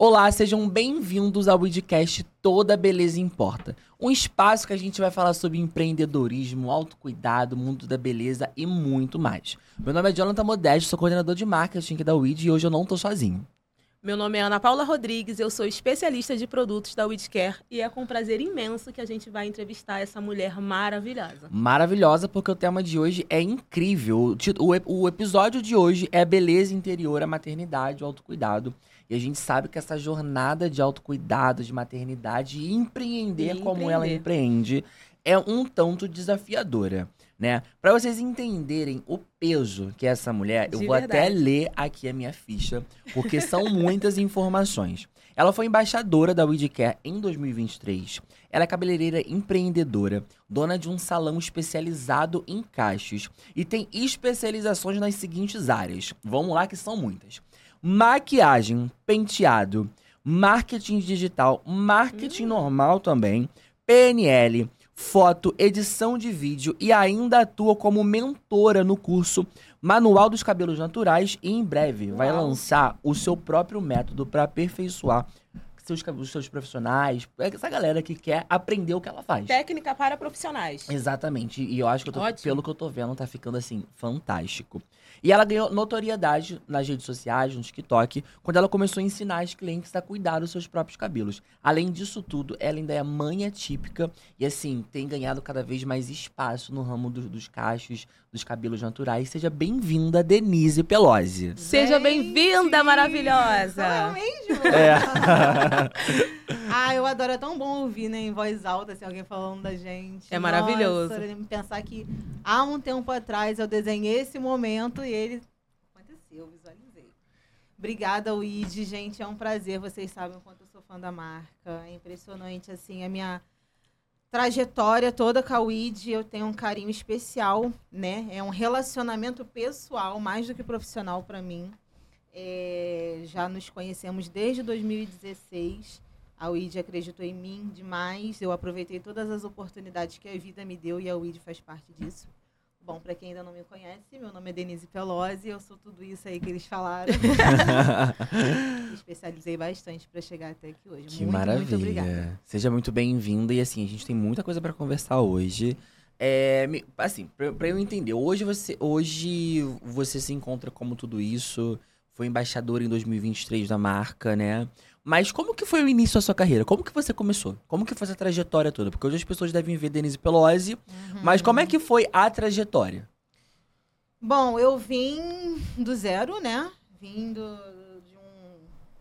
Olá, sejam bem-vindos ao Widcast Toda Beleza Importa. Um espaço que a gente vai falar sobre empreendedorismo, autocuidado, mundo da beleza e muito mais. Meu nome é Jonathan Modesto, sou coordenador de marketing aqui da WID e hoje eu não tô sozinho. Meu nome é Ana Paula Rodrigues, eu sou especialista de produtos da WeedCare e é com prazer imenso que a gente vai entrevistar essa mulher maravilhosa. Maravilhosa, porque o tema de hoje é incrível. O, o, o episódio de hoje é beleza interior, a maternidade, o autocuidado. E a gente sabe que essa jornada de autocuidado, de maternidade e empreender E como ela empreender. empreende é um tanto desafiadora, né? Para vocês entenderem o peso que é essa mulher, eu De vou até verdade. ler aqui a minha ficha, porque são muitas informações. Ela foi embaixadora da WeedCare em 2023. Ela é cabeleireira empreendedora, dona de um salão especializado em cachos e tem especializações nas seguintes áreas. Vamos lá que são muitas. Maquiagem, penteado, marketing digital, marketing normal também, PNL, foto, edição de vídeo e ainda atua como mentora no curso Manual dos Cabelos Naturais e em breve vai Uau. lançar o seu próprio método para aperfeiçoar seus, os seus profissionais, essa galera que quer aprender o que ela faz. Técnica para profissionais. Exatamente. E eu acho que eu tô- pelo que eu tô vendo, tá ficando assim, fantástico. E ela ganhou notoriedade nas redes sociais, no TikTok, quando ela começou a ensinar as clientes a cuidar dos seus próprios cabelos. Além disso tudo, ela ainda é mãe atípica e, assim, tem ganhado cada vez mais espaço no ramo do- dos cachos, dos cabelos naturais. Seja bem-vinda, Denise Pelosi. Seja bem-vinda, Sou eu maravilhosa. mesmo? É. ah, eu adoro, é tão bom ouvir, né, em voz alta, assim, alguém falando da gente. É maravilhoso. Nossa, pensar que há um tempo atrás eu desenhei esse momento e ele aconteceu, eu visualizei. Obrigada, Luigi, gente, é um prazer, vocês sabem o quanto eu sou fã da marca. É impressionante, assim, a minha trajetória toda com a WID, eu tenho um carinho especial, né? É um relacionamento pessoal, mais do que profissional para mim. É, já nos conhecemos desde 2016. A WID acreditou em mim demais. Eu aproveitei todas as oportunidades que a vida me deu e a WID faz parte disso. Bom, para quem ainda não me conhece, meu nome é Denise Pelosi, eu sou tudo isso aí que eles falaram. Especializei bastante para chegar até aqui hoje. Que muito, maravilha. muito obrigada. Seja muito bem-vinda. E assim, a gente tem muita coisa pra conversar hoje. É, assim, pra, pra eu entender, hoje você, hoje você se encontra como tudo isso, foi embaixadora em 2023 da marca, né? Mas como que foi o início da sua carreira? Como que você começou? Como que foi essa trajetória toda? Porque hoje as pessoas devem ver Denise Pelosi, mas como é que foi a trajetória? Bom, eu vim do zero, né? Vim do- de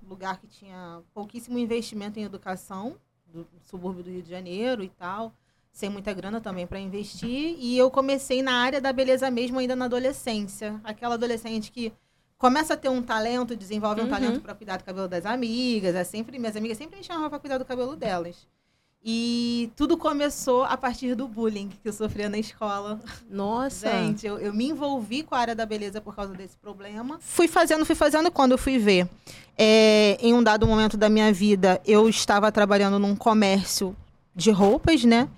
um lugar que tinha pouquíssimo investimento em educação, do subúrbio do Rio de Janeiro e tal, sem muita grana também para investir. E eu comecei na área da beleza mesmo ainda na adolescência. Aquela adolescente que começa a ter um talento, desenvolve um Uhum. talento para cuidar do cabelo das amigas. É sempre, minhas amigas sempre me chamavam para cuidar do cabelo delas. E tudo começou a partir do bullying que eu sofria na escola. Nossa. Gente, eu, eu me envolvi com a área da beleza por causa desse problema. Fui fazendo, fui fazendo quando eu fui ver. é, em um dado momento da minha vida, eu estava trabalhando num comércio de roupas, né?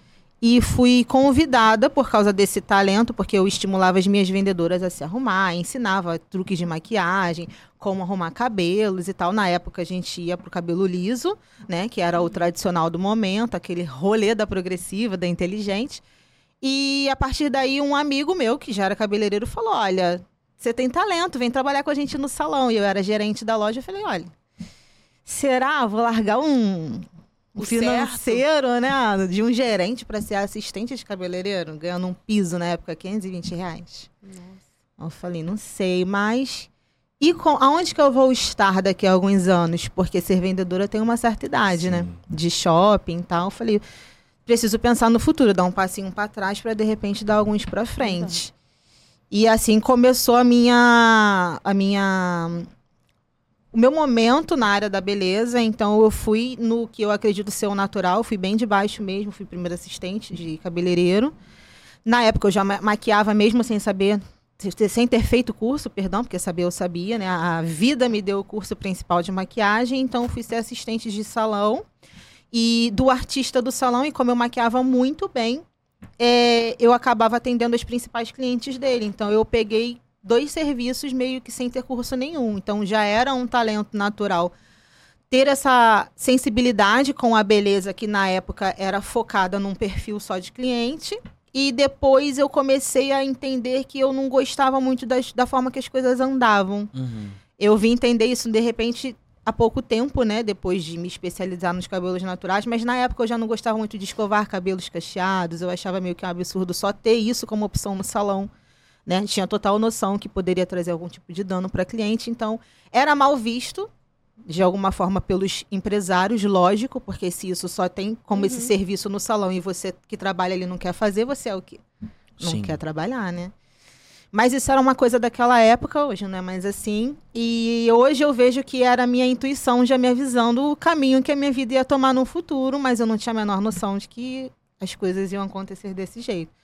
E fui convidada por causa desse talento, porque eu estimulava as minhas vendedoras a se arrumar, ensinava truques de maquiagem, como arrumar cabelos e tal. Na época a gente ia pro cabelo liso, né? Que era o tradicional do momento, aquele rolê da progressiva, da inteligente. E a partir daí, um amigo meu, que já era cabeleireiro, falou: Olha, você tem talento, vem trabalhar com a gente no salão. E eu era gerente da loja. Eu falei: Olha, será? Vou largar um, O financeiro, né? De um gerente para ser assistente de cabeleireiro, ganhando um piso na época, 520 reais. Eu falei: Não sei, mas. E com, aonde que eu vou estar daqui a alguns anos? Porque ser vendedora tem uma certa idade, né? Sim. De shopping e tal. Eu falei, preciso pensar no futuro, dar um passinho para trás para de repente dar alguns para frente. E assim começou a minha a minha o meu momento na área da beleza, então eu fui no que eu acredito ser o natural, fui bem de baixo mesmo, fui primeiro assistente de cabeleireiro. Na época eu já ma- maquiava mesmo sem saber sem ter feito curso, perdão, porque saber eu sabia, né? A vida me deu o curso principal de maquiagem, então fui ser assistente de salão e do artista do salão, e como eu maquiava muito bem, é, eu acabava atendendo os principais clientes dele. Então eu peguei dois serviços meio que sem ter curso nenhum. Então já era um talento natural ter essa sensibilidade com a beleza que na época era focada num perfil só de cliente. E depois eu comecei a entender que eu não gostava muito das, da forma que as coisas andavam. Uhum. Eu vim entender isso de repente há pouco tempo, né? Depois de me especializar nos cabelos naturais, mas na época eu já não gostava muito de escovar cabelos cacheados. Eu achava meio que um absurdo só ter isso como opção no salão. Né? Tinha total noção que poderia trazer algum tipo de dano para cliente, então era mal visto de alguma forma pelos empresários, lógico, porque se isso só tem como esse Uhum. serviço no salão e você que trabalha ali não quer fazer, você é o quê? Não Sim. quer trabalhar, né? Mas isso era uma coisa daquela época, hoje não é mais assim. E hoje eu vejo que era a minha intuição já me avisando o caminho que a minha vida ia tomar no futuro, mas eu não tinha a menor noção de que as coisas iam acontecer desse jeito.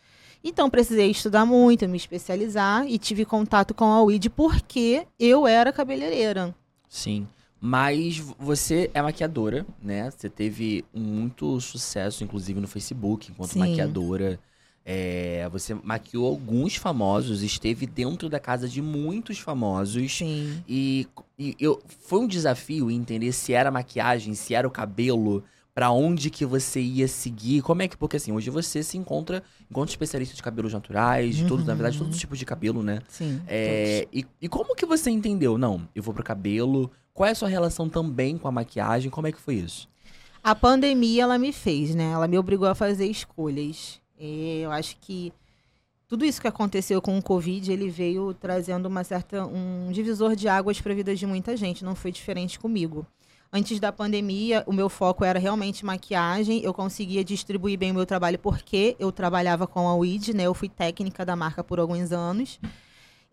Então precisei estudar muito, me especializar e tive contato com a UID porque eu era cabeleireira. Sim. Mas você é maquiadora, né? Você teve muito sucesso, inclusive, no Facebook, enquanto Sim. maquiadora. É, você maquiou alguns famosos, esteve dentro da casa de muitos famosos. Sim. E, e eu, foi um desafio entender se era maquiagem, se era o cabelo, pra onde que você ia seguir. Como é que. Porque assim, hoje você se encontra enquanto especialista de cabelos naturais, de todos, na verdade, todos os tipos de cabelo, né? Sim. É, e, e como que você entendeu? Não, eu vou pro cabelo. Qual é a sua relação também com a maquiagem? Como é que foi isso? A pandemia, ela me fez, né? Ela me obrigou a fazer escolhas. E eu acho que tudo isso que aconteceu com o Covid, ele veio trazendo uma certa, um divisor de águas para a vida de muita gente. Não foi diferente comigo. Antes da pandemia, o meu foco era realmente maquiagem. Eu conseguia distribuir bem o meu trabalho porque eu trabalhava com a WID, né? Eu fui técnica da marca por alguns anos.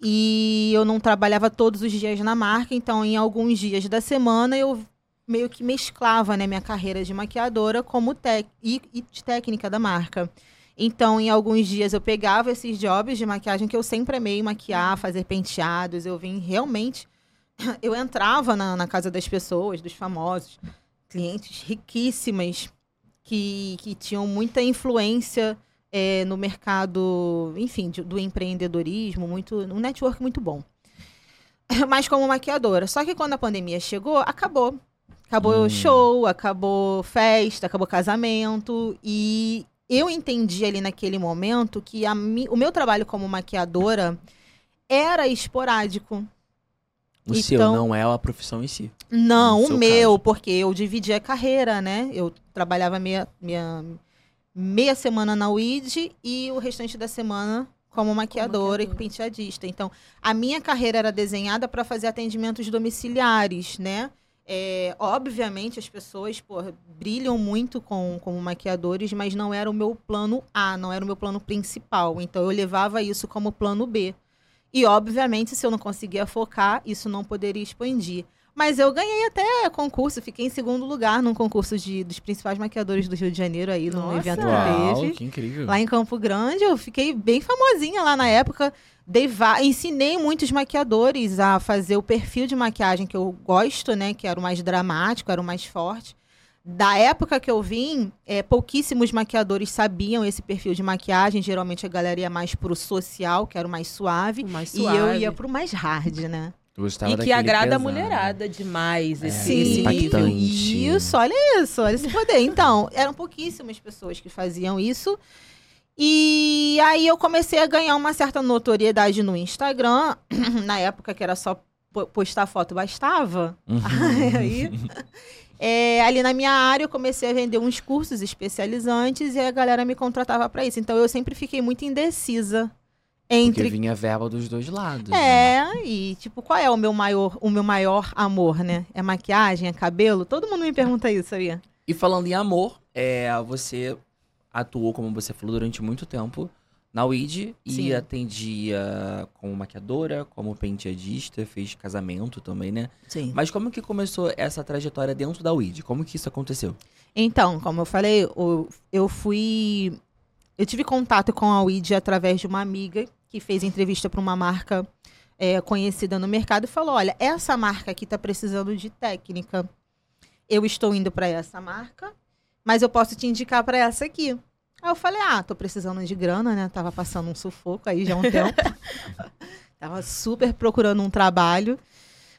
E eu não trabalhava todos os dias na marca, então em alguns dias da semana eu meio que mesclava né, minha carreira de maquiadora como e, e de técnica da marca. Então, em alguns dias eu pegava esses jobs de maquiagem que eu sempre amei maquiar, fazer penteados. Eu vim realmente. Eu entrava na, na casa das pessoas, dos famosos, clientes riquíssimas que, que tinham muita influência eh, no mercado, enfim, de- do empreendedorismo, muito, um network muito bom. Mas como maquiadora. Só que quando a pandemia chegou, acabou. Acabou Hum. show, acabou festa, acabou casamento. E eu entendi ali naquele momento que a o meu trabalho como maquiadora era esporádico. O seu Então- não é a profissão em si. Não, o seu meu, caso. porque eu dividi a carreira, né? Eu trabalhava meia, meia, meia semana na WID e o restante da semana como maquiadora e maquiadora. penteadista. Então, a minha carreira era desenhada para fazer atendimentos domiciliares, né? É, obviamente, as pessoas porra, brilham muito com, como maquiadores, mas não era o meu plano A, não era o meu plano principal. Então, eu levava isso como plano B. E, obviamente, se eu não conseguia focar, isso não poderia expandir. Mas eu ganhei até concurso, fiquei em segundo lugar num concurso de, dos principais maquiadores do Rio de Janeiro aí, num Nossa! evento Uau, que teve. que incrível. Lá em Campo Grande, eu fiquei bem famosinha lá na época. Dei ensinei muitos maquiadores a fazer o perfil de maquiagem que eu gosto, né? Que era o mais dramático, era o mais forte. Da época que eu vim, é, pouquíssimos maquiadores sabiam esse perfil de maquiagem. Geralmente a galera ia mais pro social, que era o mais suave. O mais E eu suave. ia pro mais hard, né? E que agrada a pesado. mulherada demais. É, Esse, Sim, esse nível. Isso, olha isso, olha esse poder. Então, eram pouquíssimas pessoas que faziam isso. E aí eu comecei a ganhar uma certa notoriedade no Instagram. Na época que era só po- postar foto bastava. Uhum. aí, é, ali na minha área eu comecei a vender uns cursos especializantes e a galera me contratava para isso. Então eu sempre fiquei muito indecisa Porque entre vinha verba dos dois lados. né? é, e tipo, qual é o meu maior, o meu maior amor, né? É maquiagem, é cabelo? Todo mundo me pergunta isso, sabia? E falando em amor, é, você atuou, como você falou, durante muito tempo na WID e Sim. atendia como maquiadora, como penteadista, fez casamento também, né? Sim. Mas como que começou essa trajetória dentro da WID? Como que isso aconteceu? Então, como eu falei, o- eu fui. Eu tive contato com a WID através de uma amiga que fez entrevista para uma marca é, conhecida no mercado e falou: olha, essa marca aqui está precisando de técnica. Eu estou indo para essa marca, mas eu posso te indicar para essa aqui. Aí eu falei: ah, tô precisando de grana, né? Tava passando um sufoco aí já há um tempo. Tava super procurando um trabalho.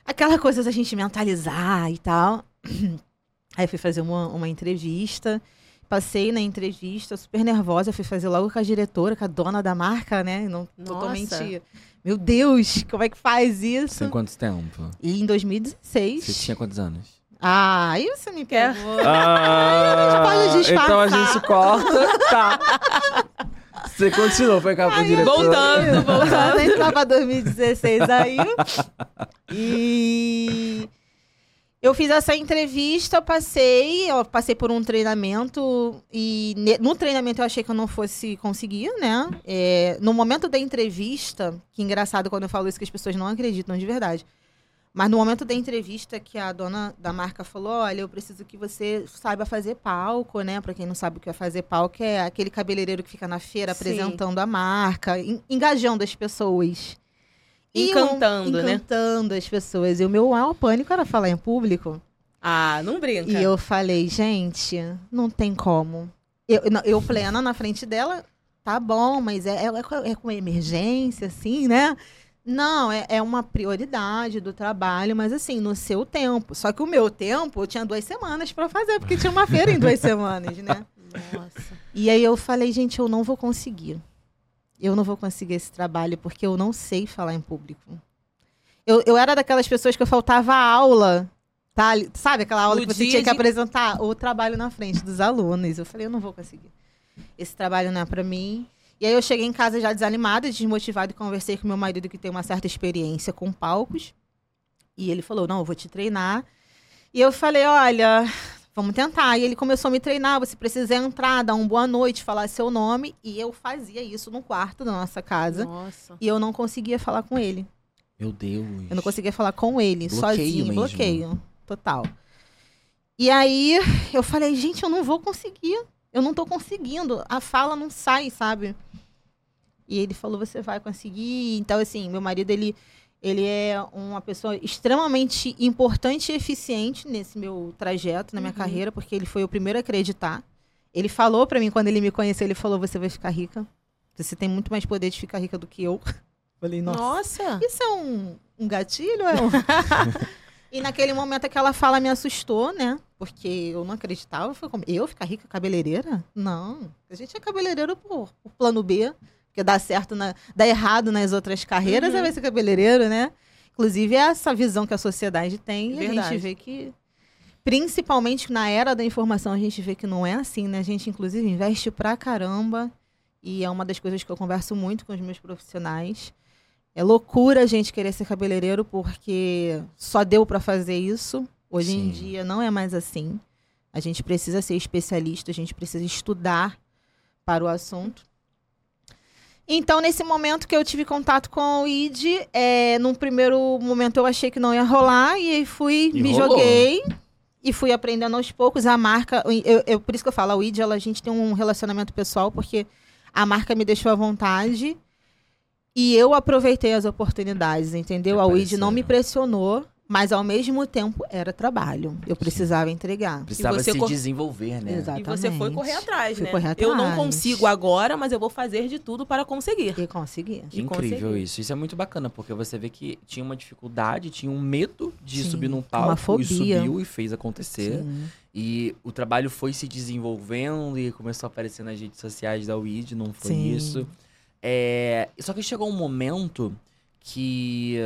Aquela coisa da gente mentalizar e tal. Aí fui fazer uma, uma entrevista. Passei na entrevista, super nervosa. Fui fazer logo com a diretora, com a dona da marca, né? Não Nossa. totalmente. Meu Deus, como é que faz isso? Tem quanto tempo? E em 2016. Você tinha quantos anos? Ah, aí você me Quer? pegou. Ah, pode disfarçar. então a gente corta. Tá. Você continuou, foi com a diretora. Voltando, voltando. Pra 2016 aí. E eu fiz essa entrevista, eu passei, eu passei por um treinamento e no treinamento eu achei que eu não fosse conseguir, né? É, no momento da entrevista, que engraçado quando eu falo isso que as pessoas não acreditam de verdade. Mas no momento da entrevista que a dona da marca falou, olha, eu preciso que você saiba fazer palco, né? Pra quem não sabe o que é fazer palco, é aquele cabeleireiro que fica na feira Sim. apresentando a marca, en- engajando as pessoas. E Encantando, né? Encantando as pessoas. E o meu maior pânico era falar em público. Ah, não brinca. E eu falei, gente, não tem como. Eu, eu plena na frente dela, tá bom, mas é, é, com- é com emergência, assim, né? Não, é, é uma prioridade do trabalho, mas assim, no seu tempo. Só que o meu tempo, eu tinha duas semanas pra fazer, porque tinha uma feira em duas semanas, né? Nossa. E aí eu falei, gente, eu não vou conseguir. Eu não vou conseguir esse trabalho porque eu não sei falar em público. Eu, eu era daquelas pessoas que eu faltava aula, tá? Sabe aquela aula No que você dia tinha que de- apresentar o trabalho na frente dos alunos. Eu falei, eu não vou conseguir. Esse trabalho não é pra mim. E aí eu cheguei em casa já desanimada, desmotivada e conversei com meu marido que tem uma certa experiência com palcos. E ele falou, não, eu vou te treinar. E eu falei, olha, vamos tentar. E ele começou a me treinar. Você precisa entrar, dar um boa noite, falar seu nome. E eu fazia isso no quarto da nossa casa. Nossa. E eu não conseguia falar com ele. Meu Deus. Eu não conseguia falar com ele, Bloqueio sozinho. mesmo. Bloqueio. Total. E aí eu falei, gente, eu não vou conseguir. Eu não tô conseguindo. A fala não sai, sabe? E ele falou, você vai conseguir. Então, assim, meu marido, ele, ele é uma pessoa extremamente importante e eficiente nesse meu trajeto, na minha Uhum. carreira, porque ele foi o primeiro a acreditar. Ele falou pra mim, quando ele me conheceu, ele falou, você vai ficar rica. Você tem muito mais poder de ficar rica do que eu. Falei, nossa. Nossa. Isso é um, um gatilho? É um... e naquele momento aquela fala me assustou, né? Porque eu não acreditava. Foi como, eu ficar rica cabeleireira? Não. A gente é cabeleireiro por, por plano B. Porque dá certo, na, dá errado nas outras carreiras, Uhum. aí vai ser cabeleireiro, né? Inclusive, é essa visão que a sociedade tem. E a gente vê que, principalmente na era da informação, a gente vê que não é assim, né? A gente, inclusive, investe pra caramba. E é uma das coisas que eu converso muito com os meus profissionais. É loucura a gente querer ser cabeleireiro porque só deu pra fazer isso. Hoje em Sim. dia não é mais assim. A gente precisa ser especialista, a gente precisa estudar para o assunto. Então, nesse momento que eu tive contato com o ID, é, num primeiro momento eu achei que não ia rolar, e fui, E me rolou. joguei e fui aprendendo aos poucos. A marca, eu, eu- por isso que eu falo, a ID, ela, a gente tem um relacionamento pessoal, porque a marca me deixou à vontade e eu aproveitei as oportunidades, entendeu? A WID não me pressionou, mas ao mesmo tempo era trabalho. Eu precisava entregar. Precisava você se cor- desenvolver, né? Exato. E você foi Exatamente. correr atrás, né? correr Eu não atrás. consigo agora, mas eu vou fazer de tudo para conseguir. E consegui. Que E incrível conseguiu. isso. Isso é muito bacana, porque você vê que tinha uma dificuldade, tinha um medo de Sim, subir num uma palco e fobia. subiu e fez acontecer. Sim. E o trabalho foi se desenvolvendo e começou a aparecer nas redes sociais da WID, não foi Sim. isso. É, Só que chegou um momento que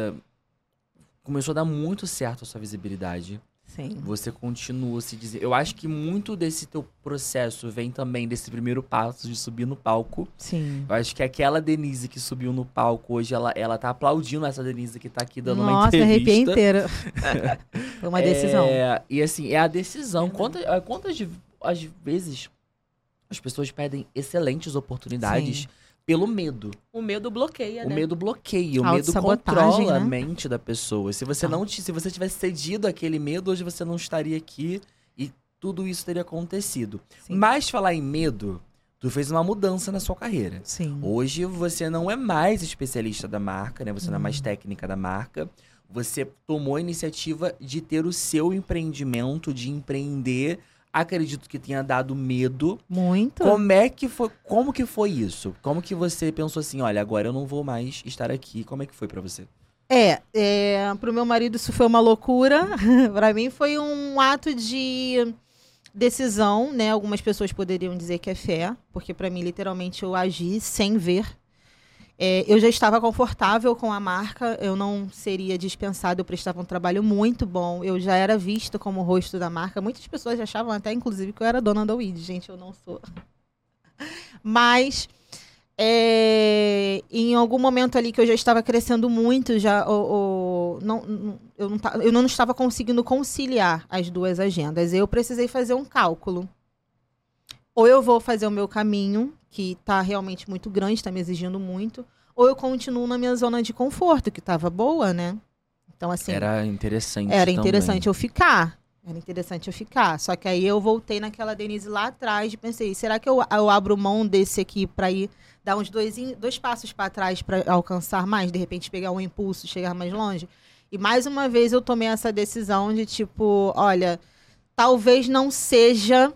começou a dar muito certo a sua visibilidade. Sim. Você continua se dizer. Eu acho que muito desse teu processo vem também desse primeiro passo de subir no palco. Sim. Eu acho que aquela Denise que subiu no palco hoje, ela, ela tá aplaudindo essa Denise que tá aqui dando uma Nossa, me entrevista. arrepiei inteira. Foi uma decisão. É, e assim, é a decisão. Quantas, quantas às vezes as pessoas perdem excelentes oportunidades Sim. Pelo medo. O medo bloqueia, O né? medo bloqueia, o medo controla a né? mente da pessoa. Se você não ti- se você tivesse cedido aquele medo, hoje você não estaria aqui e tudo isso teria acontecido. Sim. Mas falar em medo, tu fez uma mudança na sua carreira. Sim. Hoje você não é mais especialista da marca, né? Você não é mais Uhum. técnica da marca. Você tomou a iniciativa de ter o seu empreendimento, de empreender. Acredito que tenha dado medo. Muito. Como é que foi? Como que foi isso? Como que você pensou assim, olha, agora eu não vou mais estar aqui? Como é que foi pra você? É, é, pro meu marido isso foi uma loucura. Pra mim foi um ato de decisão, né? Algumas pessoas poderiam dizer que é fé, porque pra mim literalmente eu agi sem ver. É, eu já estava confortável com a marca, eu não seria dispensado, eu prestava um trabalho muito bom, eu já era vista como o rosto da marca. Muitas pessoas achavam até, inclusive, que eu era dona da Weed, gente, eu não sou. Mas é, em algum momento ali que eu já estava crescendo muito, já o, o- não, não- eu, não, eu não estava conseguindo conciliar as duas agendas. Eu precisei fazer um cálculo. Ou eu vou fazer o meu caminho, que está realmente muito grande, está me exigindo muito, ou eu continuo na minha zona de conforto, que estava boa, né? Então, assim. Era interessante. Era também. interessante eu ficar. Era interessante eu ficar. Só que aí eu voltei naquela Denise lá atrás e pensei, será que eu, eu abro mão desse aqui pra ir dar uns dois, dois passos pra trás pra alcançar mais, de repente pegar um impulso, chegar mais longe? E mais uma vez eu tomei essa decisão de tipo, olha, talvez não seja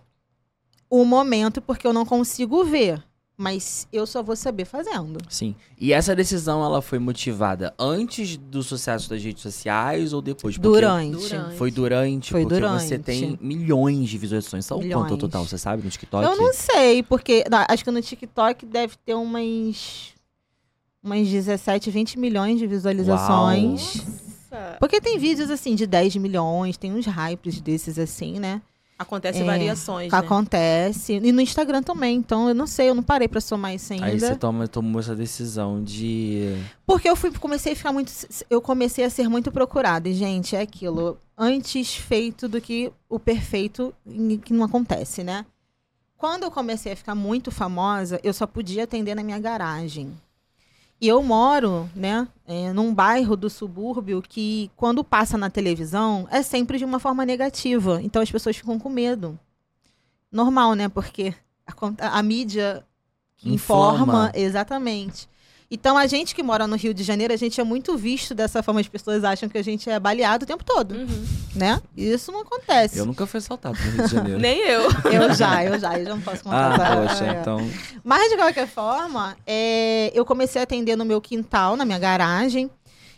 o momento porque eu não consigo ver, mas eu só vou saber fazendo. Sim. E essa decisão, ela foi motivada antes do sucesso das redes sociais ou depois? Porque Durante. Durante. Foi durante, Foi porque durante. você tem milhões de visualizações. São quanto Milhões. ao total, você sabe, no TikTok? Eu não sei, porque não, acho que no TikTok deve ter umas umas 17, 20 milhões de visualizações. Nossa. Porque tem vídeos assim de 10 milhões, tem uns hypes desses assim, né? Acontece É, variações, né? acontece. E no Instagram também, então eu não sei, eu não parei pra somar isso ainda. Aí você toma, tomou essa decisão de. Porque eu fui, comecei a ficar muito. Eu comecei a ser muito procurada. E, gente, é aquilo. Antes feito do que o perfeito, em- que não acontece, né? Quando eu comecei a ficar muito famosa, eu só podia atender na minha garagem. E eu moro, né, é, num bairro do subúrbio que, quando passa na televisão, é sempre de uma forma negativa. Então as pessoas ficam com medo. Normal, né? Porque a, a mídia Inflama. informa exatamente. Então a gente que mora no Rio de Janeiro, a gente é muito visto dessa forma, as pessoas acham que a gente é baleado o tempo todo, Uhum. né? E Isso não acontece. Eu nunca fui assaltado no Rio de Janeiro. Nem eu. Eu já, eu já, eu já não posso contar. ah, poxa, é. então. Mas de qualquer forma, é, eu comecei a atender no meu quintal, na minha garagem.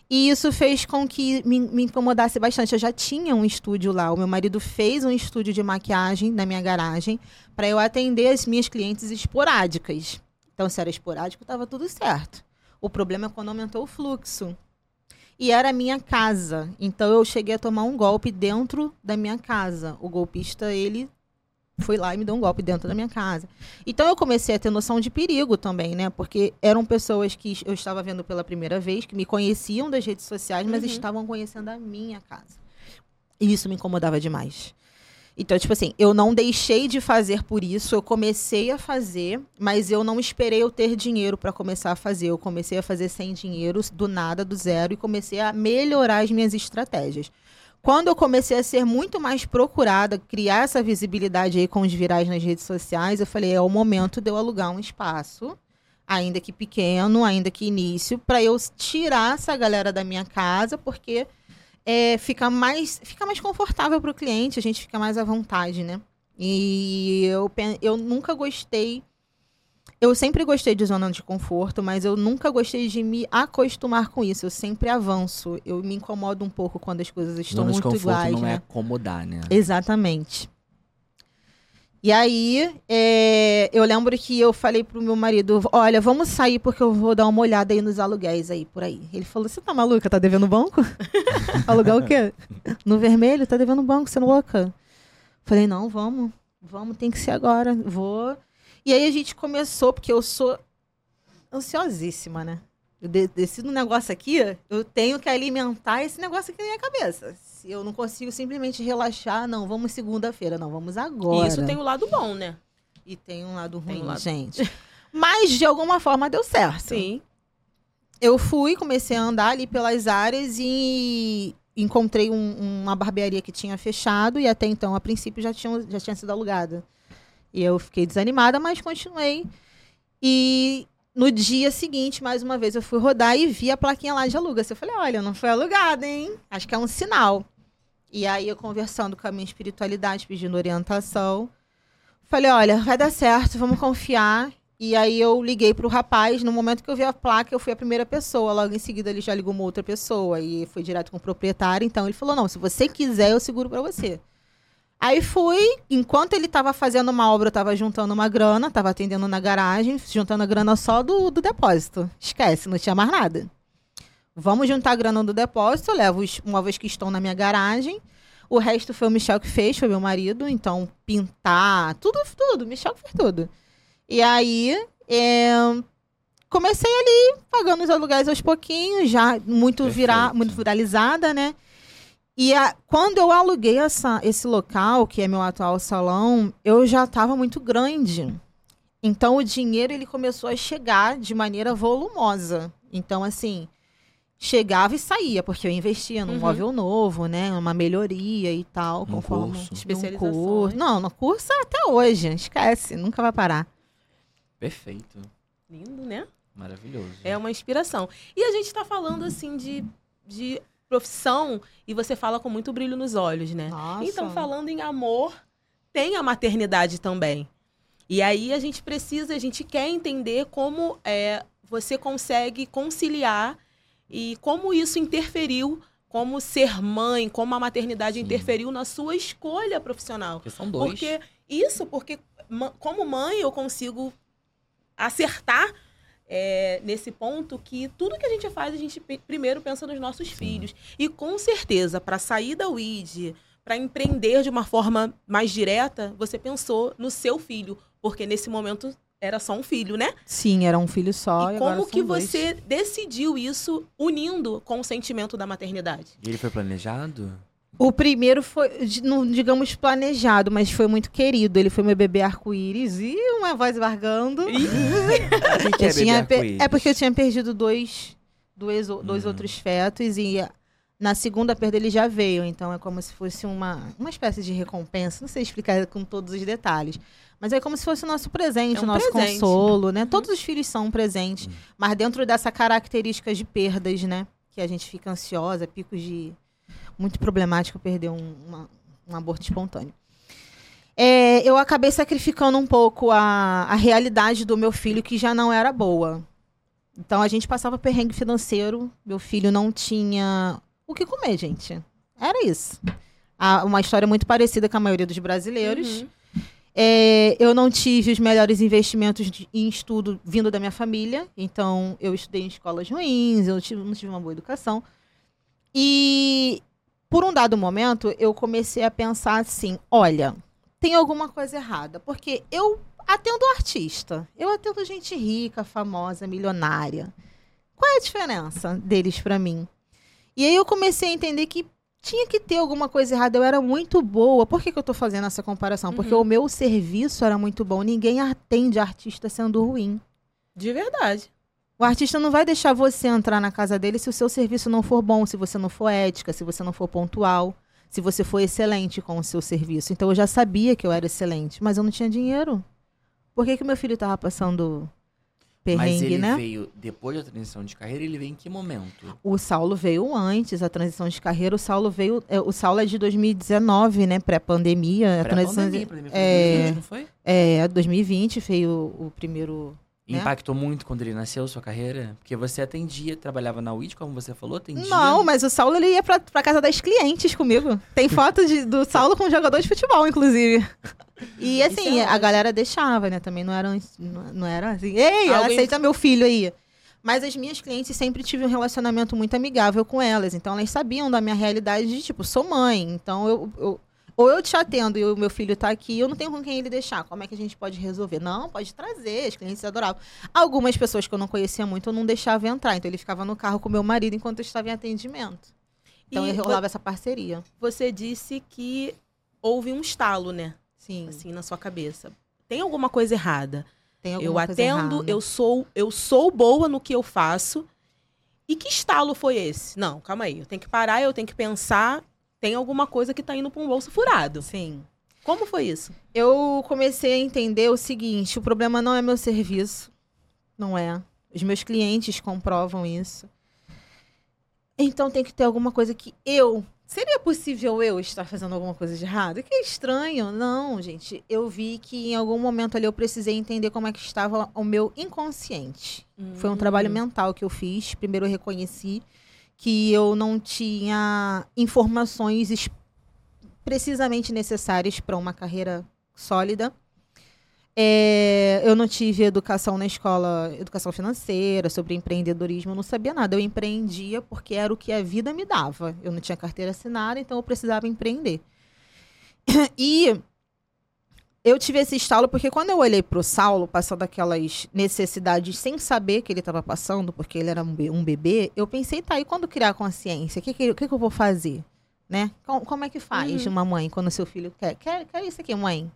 E isso fez com que me, me incomodasse bastante. Eu já tinha um estúdio lá. O meu marido fez um estúdio de maquiagem na minha garagem para eu atender as minhas clientes esporádicas. Então, se era esporádico, estava tudo certo. O problema é quando aumentou o fluxo. E era a minha casa. Então, eu cheguei a tomar um golpe dentro da minha casa. O golpista, ele foi lá e me deu um golpe dentro da minha casa. Então eu comecei a ter noção de perigo também, né? Porque eram pessoas que eu estava vendo pela primeira vez, que me conheciam das redes sociais, mas Uhum. estavam conhecendo a minha casa. E isso me incomodava demais. Então, tipo assim, eu não deixei de fazer por isso, eu comecei a fazer, mas eu não esperei eu ter dinheiro para começar a fazer. Eu comecei a fazer sem dinheiro, do nada, do zero, e comecei a melhorar as minhas estratégias. Quando eu comecei a ser muito mais procurada, criar essa visibilidade aí com os virais nas redes sociais, eu falei, é o momento de eu alugar um espaço, ainda que pequeno, ainda que início, para eu tirar essa galera da minha casa, porque é, fica, mais, fica mais confortável para o cliente, a gente fica mais à vontade, né? E eu, eu nunca gostei. Eu sempre gostei de zona de conforto, mas eu nunca gostei de me acostumar com isso. Eu sempre avanço. Eu me incomodo um pouco quando as coisas estão Zona de muito conforto iguais, não né? é acomodar, né? Exatamente. E aí, é, eu lembro que eu falei pro meu marido, olha, vamos sair porque eu vou dar uma olhada aí nos aluguéis aí, por aí. Ele falou, você tá maluca? Tá devendo banco? Alugar o quê? No vermelho? Tá devendo banco, você é louca? Falei, não, vamos. Vamos, tem que ser agora. Vou. E aí a gente começou, porque eu sou ansiosíssima, né? Eu de- decido um negócio aqui, eu tenho que alimentar esse negócio aqui na minha cabeça. Eu não consigo simplesmente relaxar, não, vamos segunda-feira, não, vamos agora. E isso tem o lado bom, né? E tem um lado ruim, um lado- gente. Mas, de alguma forma, deu certo. Sim. Eu fui, comecei a andar ali pelas áreas e encontrei um- uma barbearia que tinha fechado e até então, a princípio, já tinha, já tinha sido alugada. E eu fiquei desanimada, mas continuei. E no dia seguinte, mais uma vez, eu fui rodar e vi a plaquinha lá de aluga. Eu falei, olha, não foi alugada, hein? Acho que é um sinal. E aí, eu conversando com a minha espiritualidade, pedindo orientação, falei, olha, vai dar certo, vamos confiar. E aí eu liguei pro rapaz, no momento que eu vi a placa, eu fui a primeira pessoa. Logo em seguida ele já ligou uma outra pessoa e foi direto com o proprietário. Então ele falou: "Não, se você quiser, eu seguro para você". Aí fui, enquanto ele estava fazendo uma obra, eu estava juntando uma grana, estava atendendo na garagem, juntando a grana só do, do depósito. Esquece, não tinha mais nada. Vamos juntar a grana do depósito, eu levo os móveis que estão na minha garagem. O resto foi o Michel que fez, foi meu marido. Então, pintar, tudo, tudo. Michel que fez tudo. E aí, é, comecei ali, pagando os aluguéis aos pouquinhos, já muito, vira, muito viralizada, né? E a- quando eu aluguei essa, esse local, que é meu atual salão, eu já estava muito grande. Então o dinheiro ele começou a chegar de maneira volumosa. Então, assim, chegava e saía, porque eu investia num Uhum. móvel novo, né? Uma melhoria e tal, Num conforme curso. num Especializações. curso. Não, no curso até hoje. Esquece, nunca vai parar. Perfeito. Lindo, né? Maravilhoso. É uma inspiração. E a gente tá falando, assim, de, de profissão e você fala com muito brilho nos olhos, né? Nossa. Então, falando em amor, tem a maternidade também. E aí a gente precisa, a gente quer entender como é, você consegue conciliar e como isso interferiu, como ser mãe, como a maternidade Sim. interferiu na sua escolha profissional. Porque são dois. Porque isso, porque como mãe eu consigo acertar é, nesse ponto que tudo que a gente faz, a gente primeiro pensa nos nossos filhos. E com certeza, para sair da WID, para empreender de uma forma mais direta, você pensou no seu filho. Porque nesse momento era só um filho, né? Sim, era um filho só. e agora como são que dois. você decidiu isso unindo com o sentimento da maternidade? E ele foi planejado? O primeiro foi, não digamos planejado, mas foi muito querido. Ele foi meu bebê arco-íris e uma voz vargando. O que, que é Eu tinha é porque eu tinha perdido dois, dois, dois Uhum. outros fetos e na segunda perda ele já veio. Então é como se fosse uma, uma espécie de recompensa. Não sei explicar com todos os detalhes. Mas é como se fosse o nosso presente, É o um nosso presente. consolo, né? Todos os filhos são um presente. Uhum. Mas dentro dessa característica de perdas, né? Que a gente fica ansiosa, picos de. Muito problemático perder um, uma- um aborto espontâneo. É, eu acabei sacrificando um pouco a, a realidade do meu filho, que já não era boa. Então a gente passava perrengue financeiro, meu filho não tinha o que comer, gente. Era isso. Ah, uma história muito parecida com a maioria dos brasileiros. Uhum. É, eu não tive os melhores investimentos de- em estudo vindo da minha família. Então, eu estudei em escolas ruins, eu tive- não tive uma boa educação. E, por um dado momento, eu comecei a pensar assim: olha, tem alguma coisa errada. Porque eu atendo artista, eu atendo gente rica, famosa, milionária. Qual é a diferença deles para mim? E aí eu comecei a entender que tinha que ter alguma coisa errada. Eu era muito boa. Por que, que eu tô fazendo essa comparação? Porque Uhum. o meu serviço era muito bom. Ninguém atende artista sendo ruim. De verdade. O artista não vai deixar você entrar na casa dele se o seu serviço não for bom, se você não for ética, se você não for pontual, se você for excelente com o seu serviço. Então eu já sabia que eu era excelente, mas eu não tinha dinheiro. Por que que meu filho tava passando Mas perrengue, ele né? veio depois da transição de carreira, ele veio em que momento? O Saulo veio antes, a transição de carreira. O Saulo veio. é, o Saulo é de 2019, né? Pré-pandemia. A transição pandemia foi é. 2020, não foi? é, 2020 veio o, o primeiro. Né? Impactou muito quando ele nasceu, sua carreira? Porque você atendia, trabalhava na UIT, como você falou, atendia... Não, mas o Saulo ele ia pra, pra casa das clientes comigo. Tem foto de- do Saulo com jogador de futebol, inclusive. E Isso assim, é a galera deixava, né? Também não era, não não era assim, ei, Alguém- aceita meu filho aí. Mas as minhas clientes sempre tive um relacionamento muito amigável com elas. Então elas sabiam da minha realidade de, tipo, sou mãe. Então eu. eu- ou eu te atendo e o meu filho tá aqui, eu não tenho com quem ele deixar. Como é que a gente pode resolver? Não, pode trazer, as clientes adoravam. Algumas pessoas que eu não conhecia muito, eu não deixava entrar. Então ele ficava no carro com meu marido enquanto eu estava em atendimento. Então E eu rolava essa parceria. Você disse que houve um estalo, né? Sim. Assim, na sua cabeça. Tem alguma coisa errada? Tem eu alguma coisa atendo, errada. eu sou, eu sou boa no que eu faço. E que estalo foi esse? Não, calma aí. Eu tenho que parar, eu tenho que pensar. Tem alguma coisa que tá indo para um bolso furado. Sim. Como foi isso? Eu comecei a entender o seguinte: o problema não é meu serviço. Não é. Os meus clientes comprovam isso. Então tem que ter alguma coisa que eu. Seria possível eu estar fazendo alguma coisa de errado? Que estranho. Não, gente. Eu vi que em algum momento ali eu precisei entender como é que estava o meu inconsciente. Foi um trabalho Hum. mental que eu fiz. Primeiro eu reconheci que eu não tinha informações es- precisamente necessárias para uma carreira sólida. É, eu não tive educação na escola, educação financeira, sobre empreendedorismo, eu não sabia nada. Eu empreendia porque era o que a vida me dava. Eu não tinha carteira assinada, então eu precisava empreender. E eu tive esse estalo porque quando eu olhei para o Saulo, passando aquelas necessidades sem saber que ele estava passando, porque ele era um be- bebê, eu pensei, tá, e quando criar consciência, o que, que, que, que eu vou fazer? Né? Como, como é que faz Uhum. uma mãe quando seu filho quer? Quer, quer isso aqui, mãe?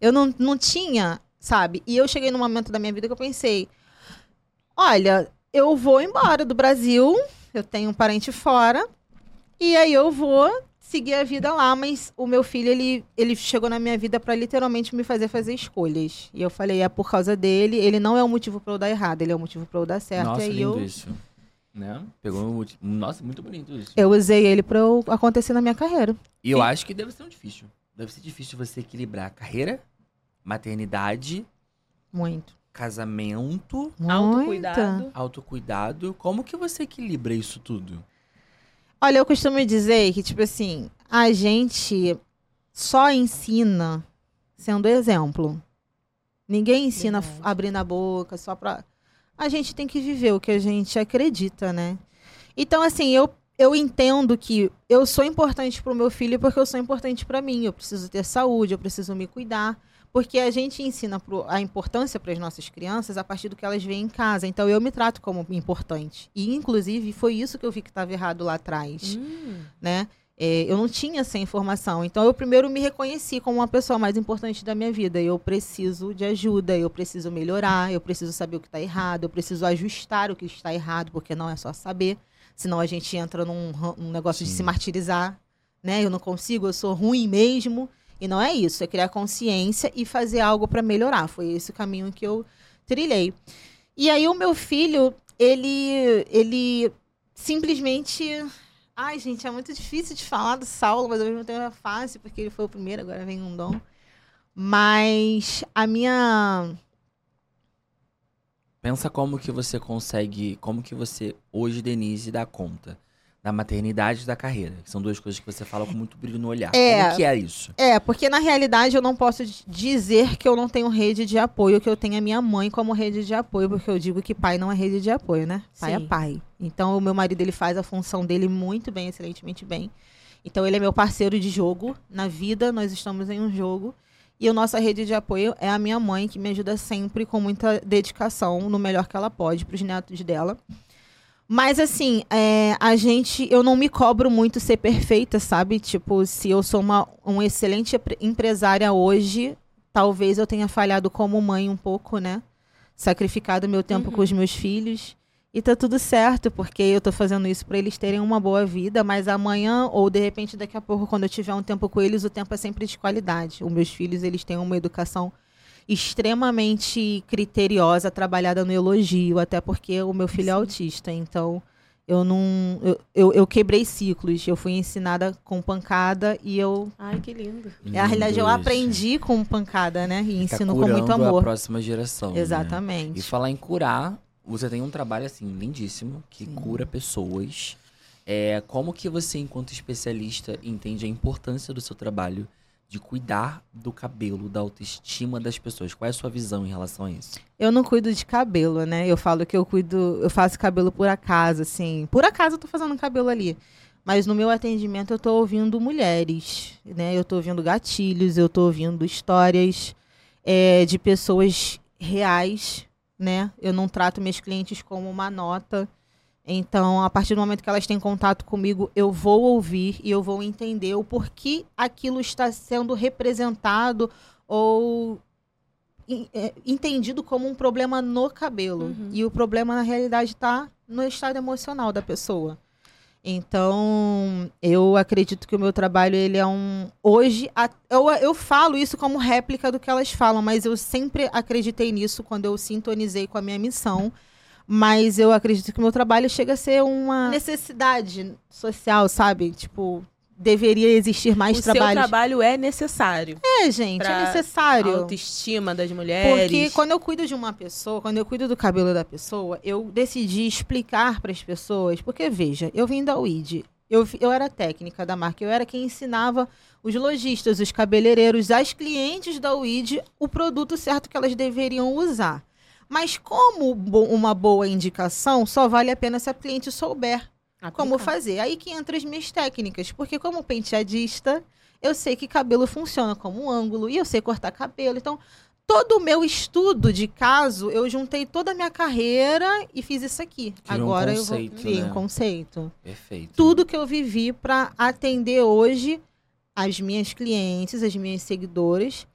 Eu não, não tinha, sabe? E eu cheguei num momento da minha vida que eu pensei: olha, eu vou embora do Brasil, eu tenho um parente fora, e aí eu vou seguir a vida lá, mas o meu filho, ele, ele chegou na minha vida para literalmente me fazer fazer escolhas. E eu falei, é por causa dele, ele não é o motivo para eu dar errado, ele é o motivo para eu dar certo. Nossa, e aí lindo eu, isso. Né? Pegou um Nossa, muito bonito isso. eu usei ele para eu acontecer na minha carreira. E eu acho que deve ser um difícil. Deve ser difícil você equilibrar carreira, maternidade, Muito. casamento, Autocuidado. Muita. autocuidado. Como que você equilibra isso tudo? Olha, eu costumo dizer que, tipo assim, a gente só ensina sendo exemplo. Ninguém ensina abrindo a boca só pra. A gente tem que viver o que a gente acredita, né? Então, assim, eu, eu entendo que eu sou importante pro meu filho porque eu sou importante pra mim. Eu preciso ter saúde, eu preciso me cuidar. Porque a gente ensina pro- a importância para as nossas crianças a partir do que elas veem em casa. Então, eu me trato como importante. E, inclusive, foi isso que eu vi que estava errado lá atrás Hum. né? É, eu não tinha essa informação. Então, eu primeiro me reconheci como uma pessoa mais importante da minha vida. Eu preciso de ajuda, eu preciso melhorar, eu preciso saber o que está errado, eu preciso ajustar o que está errado, porque não é só saber. Senão a gente entra num, num negócio de Sim. se martirizar, né? Eu não consigo, eu sou ruim mesmo. E não é isso, é criar consciência e fazer algo para melhorar. Foi esse o caminho que eu trilhei. E aí o meu filho, ele ele simplesmente Ai, gente, é muito difícil de falar do Saulo, mas ao mesmo tempo é fácil, porque ele foi o primeiro, agora vem um dom. Mas a minha. Pensa como que você consegue, como que você hoje, Denise, dá conta da maternidade e da carreira. Que são duas coisas que você fala com muito brilho no olhar. É. Como que é isso? É, porque na realidade eu não posso dizer que eu não tenho rede de apoio, que eu tenho a minha mãe como rede de apoio, porque eu digo que pai não é rede de apoio, né? Pai é Sim. pai. Então o meu marido ele faz a função dele muito bem, excelentemente bem. Então ele é meu parceiro de jogo na vida, nós estamos em um jogo. E a nossa rede de apoio é a minha mãe, que me ajuda sempre com muita dedicação, no melhor que ela pode, para os netos dela. Mas assim, é, a gente, eu não me cobro muito ser perfeita, sabe? Tipo, se eu sou uma, uma excelente empre- empresária hoje, talvez eu tenha falhado como mãe um pouco, né? Sacrificado meu tempo Uhum. com os meus filhos. E tá tudo certo, porque eu tô fazendo isso para eles terem uma boa vida, mas amanhã ou de repente daqui a pouco, quando eu tiver um tempo com eles, o tempo é sempre de qualidade. Os meus filhos, eles têm uma educação extremamente criteriosa, trabalhada no elogio, até porque o meu filho é Sim. autista, então eu não eu, eu, eu quebrei ciclos, eu fui ensinada com pancada e eu Ai, que lindo. na realidade eu Lindo isso. aprendi com pancada, né? E Tá ensino com muito curando a amor. próxima geração. né? Exatamente. E falar em curar, você tem um trabalho assim lindíssimo que Sim. cura pessoas. É, como que você, enquanto especialista, entende a importância do seu trabalho de cuidar do cabelo, da autoestima das pessoas? Qual é a sua visão em relação a isso? Eu não cuido de cabelo, né? Eu falo que eu cuido, eu faço cabelo por acaso, assim. Por acaso eu tô fazendo cabelo ali. Mas no meu atendimento eu tô ouvindo mulheres, né? Eu tô ouvindo gatilhos, eu tô ouvindo histórias é, de pessoas reais, né? Eu não trato meus clientes como uma nota. Então, a partir do momento que elas têm contato comigo, eu vou ouvir e eu vou entender o porquê aquilo está sendo representado ou é, entendido como um problema no cabelo. Uhum. E o problema, na realidade, está no estado emocional da pessoa. Então, eu acredito que o meu trabalho, ele é um... Hoje, a- eu, eu falo isso como réplica do que elas falam, mas eu sempre acreditei nisso quando eu sintonizei com a minha missão. Mas eu acredito que o meu trabalho chega a ser uma necessidade social, sabe? Tipo, deveria existir mais o seu trabalho é necessário. É, gente, é pra necessário. Autoestima das mulheres. Porque quando eu cuido de uma pessoa, quando eu cuido do cabelo da pessoa, eu decidi explicar para as pessoas. Porque, veja, eu vim da UID. Eu, eu era técnica da marca, eu era quem ensinava os lojistas, os cabeleireiros, as clientes da UID o produto certo que elas deveriam usar. Mas como bo- uma boa indicação, só vale a pena se a cliente souber como Aplicar. fazer. Aí que entra as minhas técnicas, porque como penteadista, eu sei que cabelo funciona como um ângulo e eu sei cortar cabelo. Então, todo o meu estudo de caso, eu juntei toda a minha carreira e fiz isso aqui. Criou um Agora eu vou conceito, criar né? um conceito. Perfeito. Tudo que eu vivi para atender hoje as minhas clientes, as minhas seguidoras,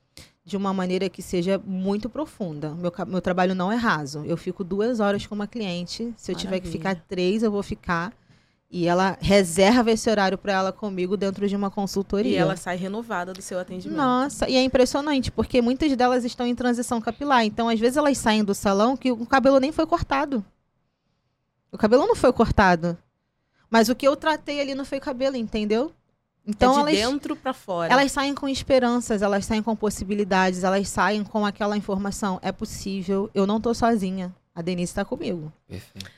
de uma maneira que seja muito profunda. Meu, meu trabalho não é raso. Eu fico duas horas com uma cliente. Se eu tiver que Maravilha. ficar três, eu vou ficar. E ela reserva esse horário para ela comigo dentro de uma consultoria. E ela sai renovada do seu atendimento. Nossa, e é impressionante, porque muitas delas estão em transição capilar. Então, às vezes, elas saem do salão que o cabelo nem foi cortado. O cabelo não foi cortado. Mas o que eu tratei ali não foi cabelo, entendeu? Então, é de elas, dentro pra fora. elas saem com esperanças, elas saem com possibilidades, elas saem com aquela informação. É possível, eu não tô sozinha. A Denise tá comigo. Perfeito.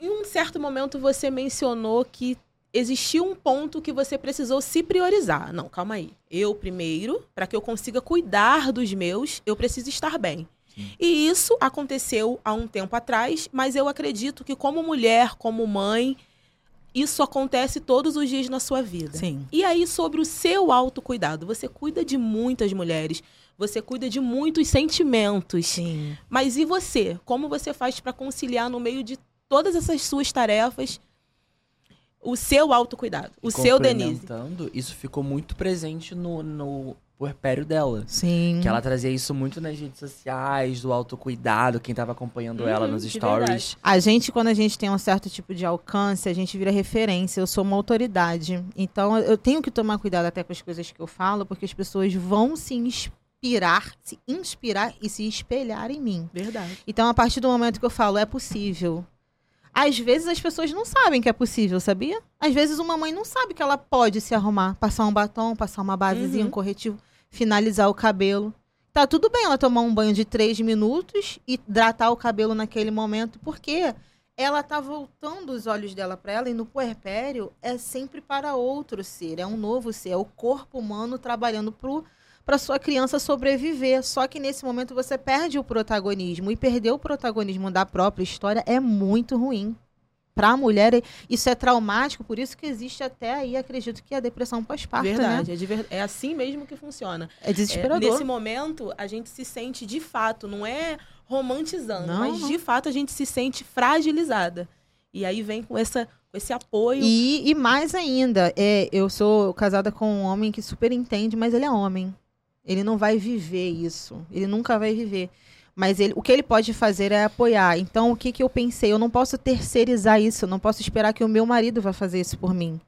Em um certo momento você mencionou que existiu um ponto que você precisou se priorizar. Não, calma aí. Eu primeiro, para que eu consiga cuidar dos meus, eu preciso estar bem. Sim. E isso aconteceu há um tempo atrás, mas eu acredito que como mulher, como mãe, isso acontece todos os dias na sua vida. Sim. E aí, sobre o seu autocuidado, você cuida de muitas mulheres, você cuida de muitos sentimentos. Sim. Mas e você? Como você faz para conciliar no meio de todas essas suas tarefas o seu autocuidado, o seu Denise? Complementando, Isso ficou muito presente no, no puerpério dela. Sim. Que ela trazia isso muito nas redes sociais, do autocuidado, quem tava acompanhando ela Uhum, nos de stories. A gente, quando a gente tem um certo tipo de alcance, a gente vira referência. Eu sou uma autoridade. Então, eu tenho que tomar cuidado até com as coisas que eu falo, porque as pessoas vão se inspirar, se inspirar e se espelhar em mim. Verdade. Então, a partir do momento que eu falo, é possível. Às vezes as pessoas não sabem que é possível, sabia? Às vezes uma mãe não sabe que ela pode se arrumar, passar um batom, passar uma basezinha, Uhum. um corretivo, finalizar o cabelo. Tá tudo bem ela tomar um banho de três minutos e hidratar o cabelo naquele momento, porque ela tá voltando os olhos dela para ela e no puerpério é sempre para outro ser, é um novo ser, é o corpo humano trabalhando pro para sua criança sobreviver. Só que nesse momento você perde o protagonismo e perder o protagonismo da própria história é muito ruim. Para a mulher, isso é traumático, por isso que existe até aí, acredito que a depressão pós-parto, né? Verdade. É, de ver- é assim mesmo que funciona. É É, desesperador. nesse momento, a gente se sente de fato, não é romantizando, Não, mas não. de fato a gente se sente fragilizada. E aí vem com, essa, esse apoio. E, e mais ainda, é, eu sou casada com um homem que super entende, mas ele é homem. Ele não vai viver isso. Ele nunca vai viver. Mas ele, o que ele pode fazer é apoiar. Então, o que, que eu pensei? Eu não posso terceirizar isso. Eu não posso esperar que o meu marido vá fazer isso por mim.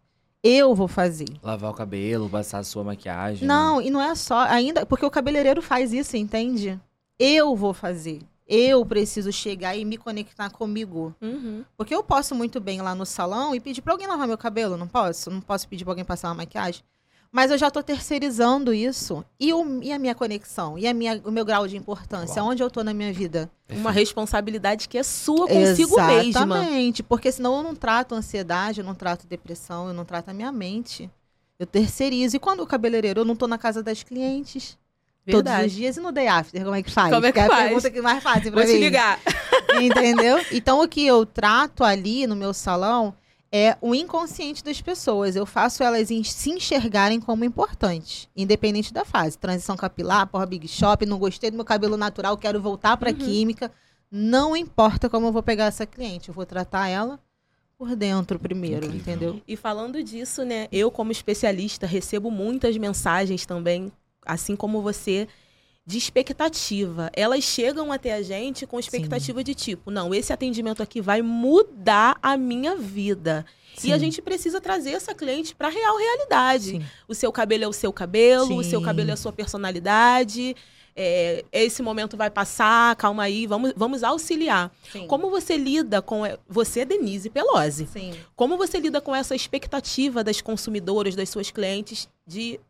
Eu vou fazer. Lavar o cabelo, passar a sua maquiagem. né? Não, e não é só. Ainda. Porque o cabeleireiro faz isso, entende? Eu vou fazer. Eu preciso chegar e me conectar comigo. Uhum. Porque eu posso muito bem ir lá no salão e pedir pra alguém lavar meu cabelo, não posso? Não posso pedir pra alguém passar uma maquiagem. Mas eu já tô terceirizando isso. E, o- e a minha conexão? E a minha, o meu grau de importância? Uau. Onde eu tô na minha vida? Uma responsabilidade que é sua consigo mesma. Exatamente. Porque senão eu não trato ansiedade, eu não trato depressão, eu não trato a minha mente. Eu terceirizo. E quando o cabeleireiro, eu não tô na casa das clientes. Todos os Verdade. dias e no day after, como é que faz? Como é que é a faz? pergunta que mais fácil pra Vou te mim. ligar. Entendeu? Então, o que eu trato ali no meu salão é o inconsciente das pessoas. Eu faço elas se enxergarem como importantes, independente da fase. Transição capilar, porra, big shop, não gostei do meu cabelo natural, quero voltar pra Uhum. química. Não importa como eu vou pegar essa cliente, eu vou tratar ela por dentro primeiro, Incrível. entendeu? E falando disso, né, eu como especialista recebo muitas mensagens também, assim como você, de expectativa. Elas chegam até a gente com expectativa de tipo, não, esse atendimento aqui vai mudar a minha vida. E a Sim. gente precisa trazer essa cliente para real realidade. Sim. O seu cabelo é o seu cabelo, o seu Sim. cabelo é a sua personalidade. é, esse momento vai passar, calma aí, vamos, vamos auxiliar. Sim. Como você lida com. Você, Denise Pelosi. Sim. Como você lida com essa expectativa das consumidoras, das suas clientes, de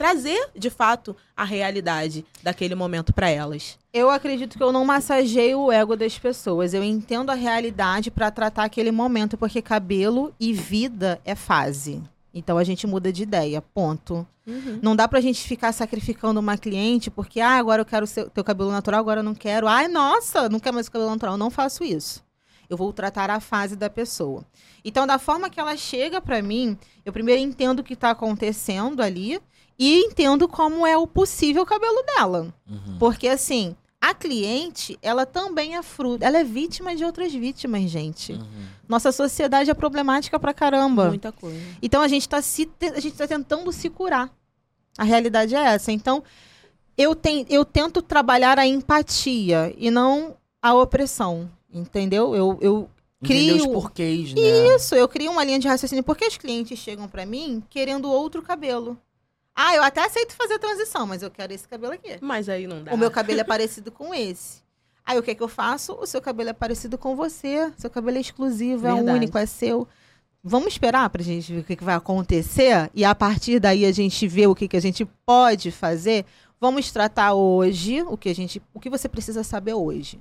trazer, de fato, a realidade daquele momento para elas? Eu acredito que eu não massageio o ego das pessoas. Eu entendo a realidade para tratar aquele momento, porque cabelo e vida é fase. Então a gente muda de ideia, ponto. Não dá pra gente ficar sacrificando uma cliente porque, ah, agora eu quero o teu cabelo natural, agora eu não quero. Ai, nossa, não quero mais o cabelo natural. Eu não faço isso. Eu vou tratar a fase da pessoa. Então, da forma que ela chega pra mim, eu primeiro entendo o que tá acontecendo ali e entendo como é o possível cabelo dela. Uhum. Porque, assim, a cliente, ela também é fruto. Ela é vítima de outras vítimas, gente. Uhum. Nossa sociedade é problemática pra caramba. Muita coisa. Então a gente está se te- a gente tá tentando se curar. A realidade é essa. Então eu, ten, eu tento trabalhar a empatia e não a opressão. Entendeu? Eu, eu Entender os crio- porquês, né? isso, eu crio uma linha de raciocínio. Porque os clientes chegam pra mim querendo outro cabelo. Ah, eu até aceito fazer a transição, mas eu quero esse cabelo aqui. Mas aí não dá. O meu cabelo é parecido com esse. Aí o que, que eu faço? O seu cabelo é parecido com você. Seu cabelo é exclusivo, é Verdade. único, é seu. Vamos esperar pra gente ver o que, que vai acontecer e a partir daí a gente vê o que, que a gente pode fazer. Vamos tratar hoje o que a gente, o que você precisa saber hoje.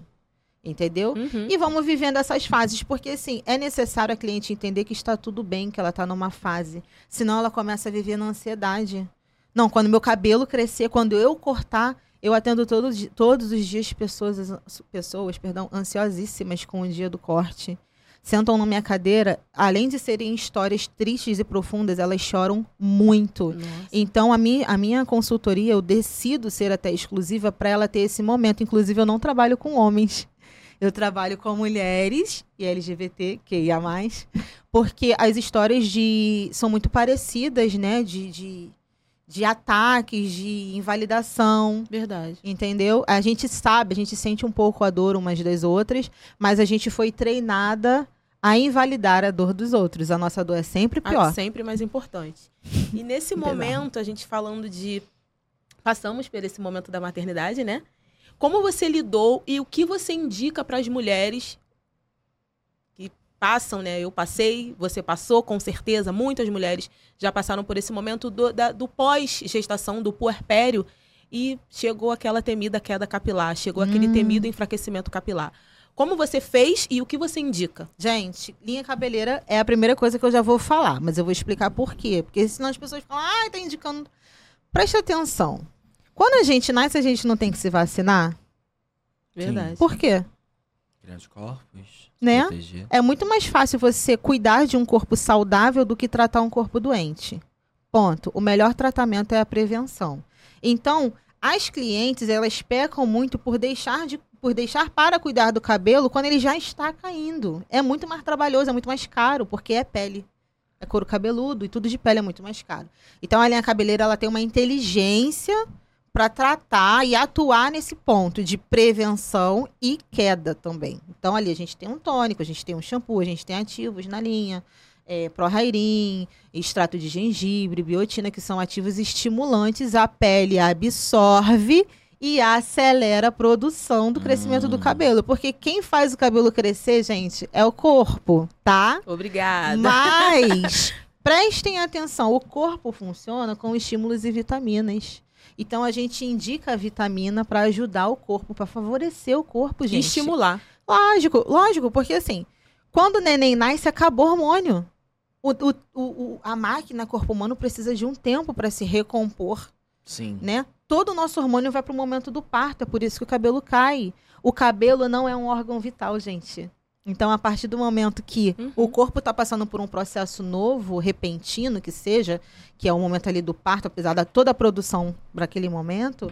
Entendeu? Uhum. E vamos vivendo essas fases, porque assim, é necessário a cliente entender que está tudo bem, que ela está numa fase. Senão ela começa a viver na ansiedade. Não, quando meu cabelo crescer, quando eu cortar, eu atendo todos, todos os dias pessoas, pessoas perdão, ansiosíssimas com o dia do corte. Sentam na minha cadeira, além de serem histórias tristes e profundas, elas choram muito. Nossa. Então, a minha, a minha consultoria, eu decido ser até exclusiva para ela ter esse momento. Inclusive, eu não trabalho com homens. Eu trabalho com mulheres e LGBTQIA+, porque as histórias de são muito parecidas, né? De, de, de ataques, de invalidação, Verdade. entendeu? A gente sabe, a gente sente um pouco a dor umas das outras, mas a gente foi treinada a invalidar a dor dos outros. A nossa dor é sempre pior. sempre mais importante. E nesse momento, a gente falando de. Passamos por esse momento da maternidade, né? Como você lidou e o que você indica para as mulheres passam, né? Eu passei, você passou, com certeza. Muitas mulheres já passaram por esse momento do, da- do pós-gestação, do puerpério. E chegou aquela temida queda capilar, chegou aquele Hum. temido enfraquecimento capilar. Como você fez e o que você indica? Gente, linha cabeleira é a primeira coisa que eu já vou falar, mas eu vou explicar por quê. Porque senão as pessoas falam, ah, tá indicando. Preste atenção. Quando a gente nasce, a gente não tem que se vacinar? Verdade. Por quê? Criar os corpos, Né? proteger. É muito mais fácil você cuidar de um corpo saudável do que tratar um corpo doente. Ponto. O melhor tratamento é a prevenção. Então, as clientes, elas pecam muito por deixar de por deixar para cuidar do cabelo quando ele já está caindo. É muito mais trabalhoso, é muito mais caro, porque é pele. É couro cabeludo e tudo de pele é muito mais caro. Então, a linha cabeleira, ela tem uma inteligência para tratar e atuar nesse ponto de prevenção e queda também. Então, ali a gente tem um tônico, a gente tem um shampoo, a gente tem ativos na linha, é, Prohairin, extrato de gengibre, biotina, que são ativos estimulantes. A pele absorve e acelera a produção do crescimento do Hum. cabelo. Porque quem faz o cabelo crescer, gente, é o corpo, tá? Obrigada. Mas prestem atenção, o corpo funciona com estímulos e vitaminas. Então a gente indica a vitamina para ajudar o corpo, para favorecer o corpo, gente. Estimular. Lógico, lógico, porque assim, quando o neném nasce, acabou o hormônio. O, o, o, o- a máquina corpo humano precisa de um tempo para se recompor Sim. né? Todo o nosso hormônio vai para o momento do parto, é por isso que o cabelo cai. O cabelo não é um órgão vital, gente. Então, a partir do momento que Uhum. o corpo está passando por um processo novo, repentino que seja, que é o momento ali do parto, apesar da toda a produção para aquele momento,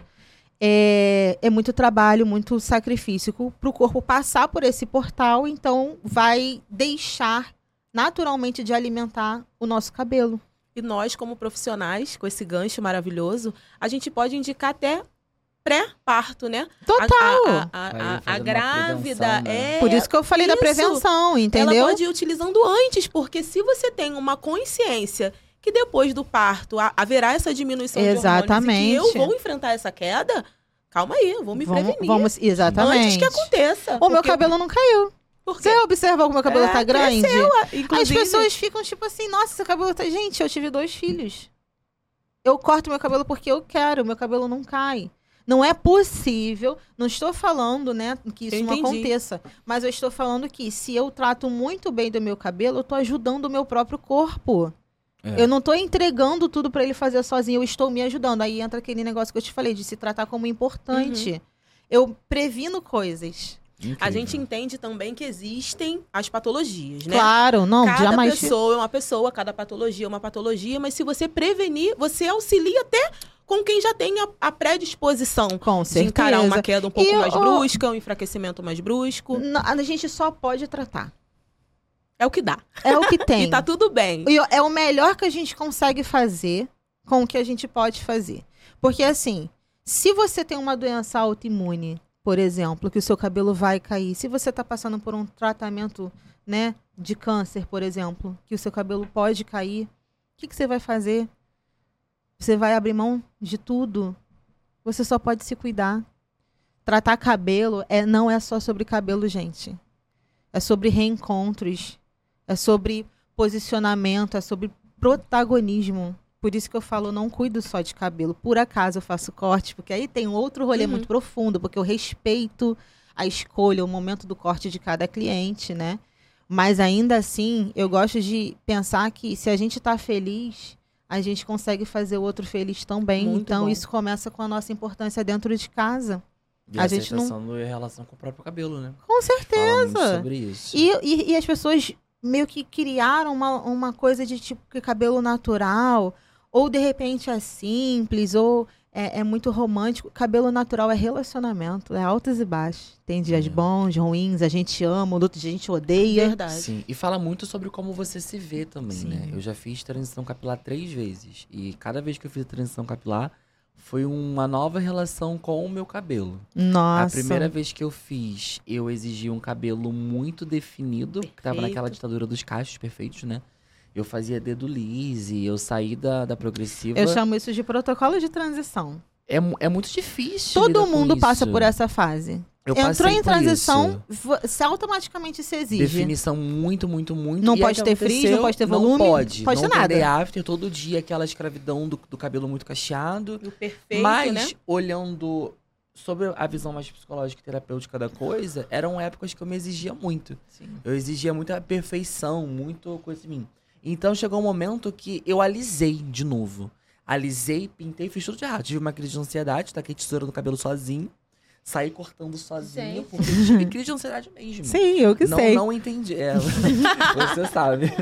é, é muito trabalho, muito sacrifício para o corpo passar por esse portal, então vai deixar naturalmente de alimentar o nosso cabelo. E nós, como profissionais, com esse gancho maravilhoso, a gente pode indicar até pré-parto, né? Total! A, a- a- a- grávida né? é. Por isso que eu falei da isso. prevenção, entendeu? Ela pode ir utilizando antes, porque se você tem uma consciência que depois do parto ha- haverá essa diminuição de hormônios e Exatamente. que eu vou enfrentar essa queda, Calma aí, eu vou me vamos, prevenir. vamos- exatamente. Antes que aconteça. O meu cabelo não caiu. Você observa como meu cabelo É, tá grande? As Inclusive, pessoas ficam tipo assim, nossa, seu cabelo tá. Gente, eu tive dois filhos. Eu corto meu cabelo porque eu quero, meu cabelo não cai. Não é possível, não estou falando, né, que isso Eu não entendi. aconteça, mas eu estou falando que se eu trato muito bem do meu cabelo, eu tô ajudando o meu próprio corpo. É. Eu não tô entregando tudo pra ele fazer sozinho, eu estou me ajudando. Aí entra aquele negócio que eu te falei de se tratar como importante. Uhum. Eu previno coisas. a Incrível. gente entende também que existem as patologias, né? Claro, não, cada jamais. pessoa é uma pessoa, cada patologia é uma patologia, mas se você prevenir, você auxilia até com quem já tem a, a predisposição Com de certeza. encarar uma queda um pouco E, mais ó, brusca, um enfraquecimento mais brusco. A gente só pode tratar. É o que dá. É o que tem. E tá tudo bem. E é o melhor que a gente consegue fazer com o que a gente pode fazer. Porque, assim, se você tem uma doença autoimune, por exemplo, que o seu cabelo vai cair, se você está passando por um tratamento, né, de câncer, por exemplo, que o seu cabelo pode cair, o que, que você vai fazer? Você vai abrir mão de tudo? Você só pode se cuidar. Tratar cabelo é, não é só sobre cabelo, gente. É sobre reencontros. É sobre posicionamento, é sobre protagonismo. Por isso que eu falo, não cuido só de cabelo. Por acaso eu faço corte, porque aí tem outro rolê Uhum. muito profundo, porque eu respeito a escolha, o momento do corte de cada cliente, né? Mas ainda assim, eu gosto de pensar que se a gente tá feliz, a gente consegue fazer o outro feliz também. Muito então bom. isso começa com a nossa importância dentro de casa. E a a, gente não- em relação com o próprio cabelo, né? Com certeza. sobre isso. E, e, e as pessoas meio que criaram uma, uma coisa de tipo que cabelo natural, ou de repente é simples, ou é, é muito romântico. Cabelo natural é relacionamento, é altos e baixos. Tem dias É. bons, ruins, a gente ama, outros dia a gente odeia. Verdade. Sim, e fala muito sobre como você se vê também, Sim. né? Eu já fiz transição capilar três vezes. E cada vez que eu fiz a transição capilar, foi uma nova relação com o meu cabelo. Nossa. A primeira vez que eu fiz, eu exigi um cabelo muito definido, que tava Perfeito. naquela ditadura dos cachos perfeitos, né? Eu fazia dedo lise, eu saí da, da progressiva. Eu chamo isso de protocolo de transição. É, é muito difícil. Todo com mundo passa isso. por essa fase. Eu Entrou em transição, se automaticamente se exige. Definição muito, muito, muito. Não E pode ter frizz, não pode ter volume, Não pode. pode não ter nada. After, todo dia aquela escravidão do, do cabelo muito cacheado. E o perfeito, Mas, né? olhando sobre a visão mais psicológica e terapêutica da coisa, eram épocas que eu me exigia muito. Sim. Eu exigia muita perfeição, muito coisa em mim. Então chegou um momento que eu alisei de novo. Alisei, pintei, fiz tudo de errado. Tive uma crise de ansiedade, taquei tesoura no cabelo sozinho. Saí cortando sozinho, Gente. porque eu tive crise de ansiedade mesmo. Sim, eu que não, sei. não entendi. É, você sabe.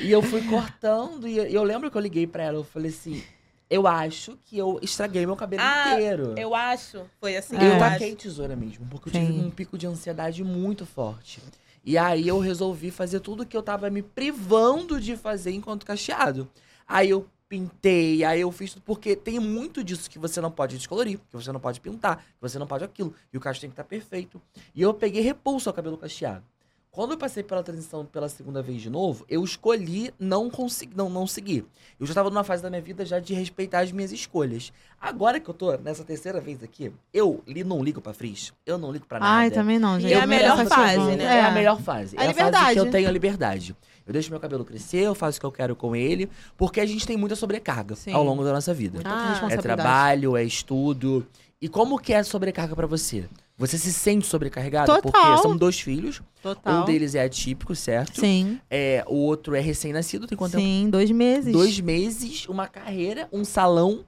E eu fui cortando, e eu lembro que eu liguei pra ela, eu falei assim, eu acho que eu estraguei meu cabelo Ah, inteiro. Eu acho. Foi assim. É. Eu eu taquei tesoura mesmo, porque eu Sim. tive um pico de ansiedade muito forte. E aí eu resolvi fazer tudo que eu tava me privando de fazer enquanto cacheado. Aí eu pintei, aí eu fiz tudo, porque tem muito disso que você não pode descolorir, que você não pode pintar, que você não pode aquilo. E o cacho tem que estar perfeito. E eu peguei repulso ao cabelo cacheado. Quando eu passei pela transição pela segunda vez de novo, eu escolhi não conseguir, não, não seguir. Eu já estava numa fase da minha vida já de respeitar as minhas escolhas. Agora que eu tô nessa terceira vez aqui, eu li, não ligo pra frizz, eu não ligo pra nada. Ai, também não, E gente. é a me melhor fase, né? É. a melhor fase. A É a fase que liberdade. eu tenho a liberdade. Eu deixo meu cabelo crescer, eu faço o que eu quero com ele, porque a gente tem muita sobrecarga Sim. ao longo da nossa vida. Muita Ah, é É trabalho, é estudo. E como que é sobrecarga pra você? Você se sente sobrecarregado? Total. Porque são dois filhos. Total. Um deles é atípico, certo? Sim, É, o outro é recém-nascido, tem quanto tempo? sim, dois meses. Dois meses, uma carreira, um salão,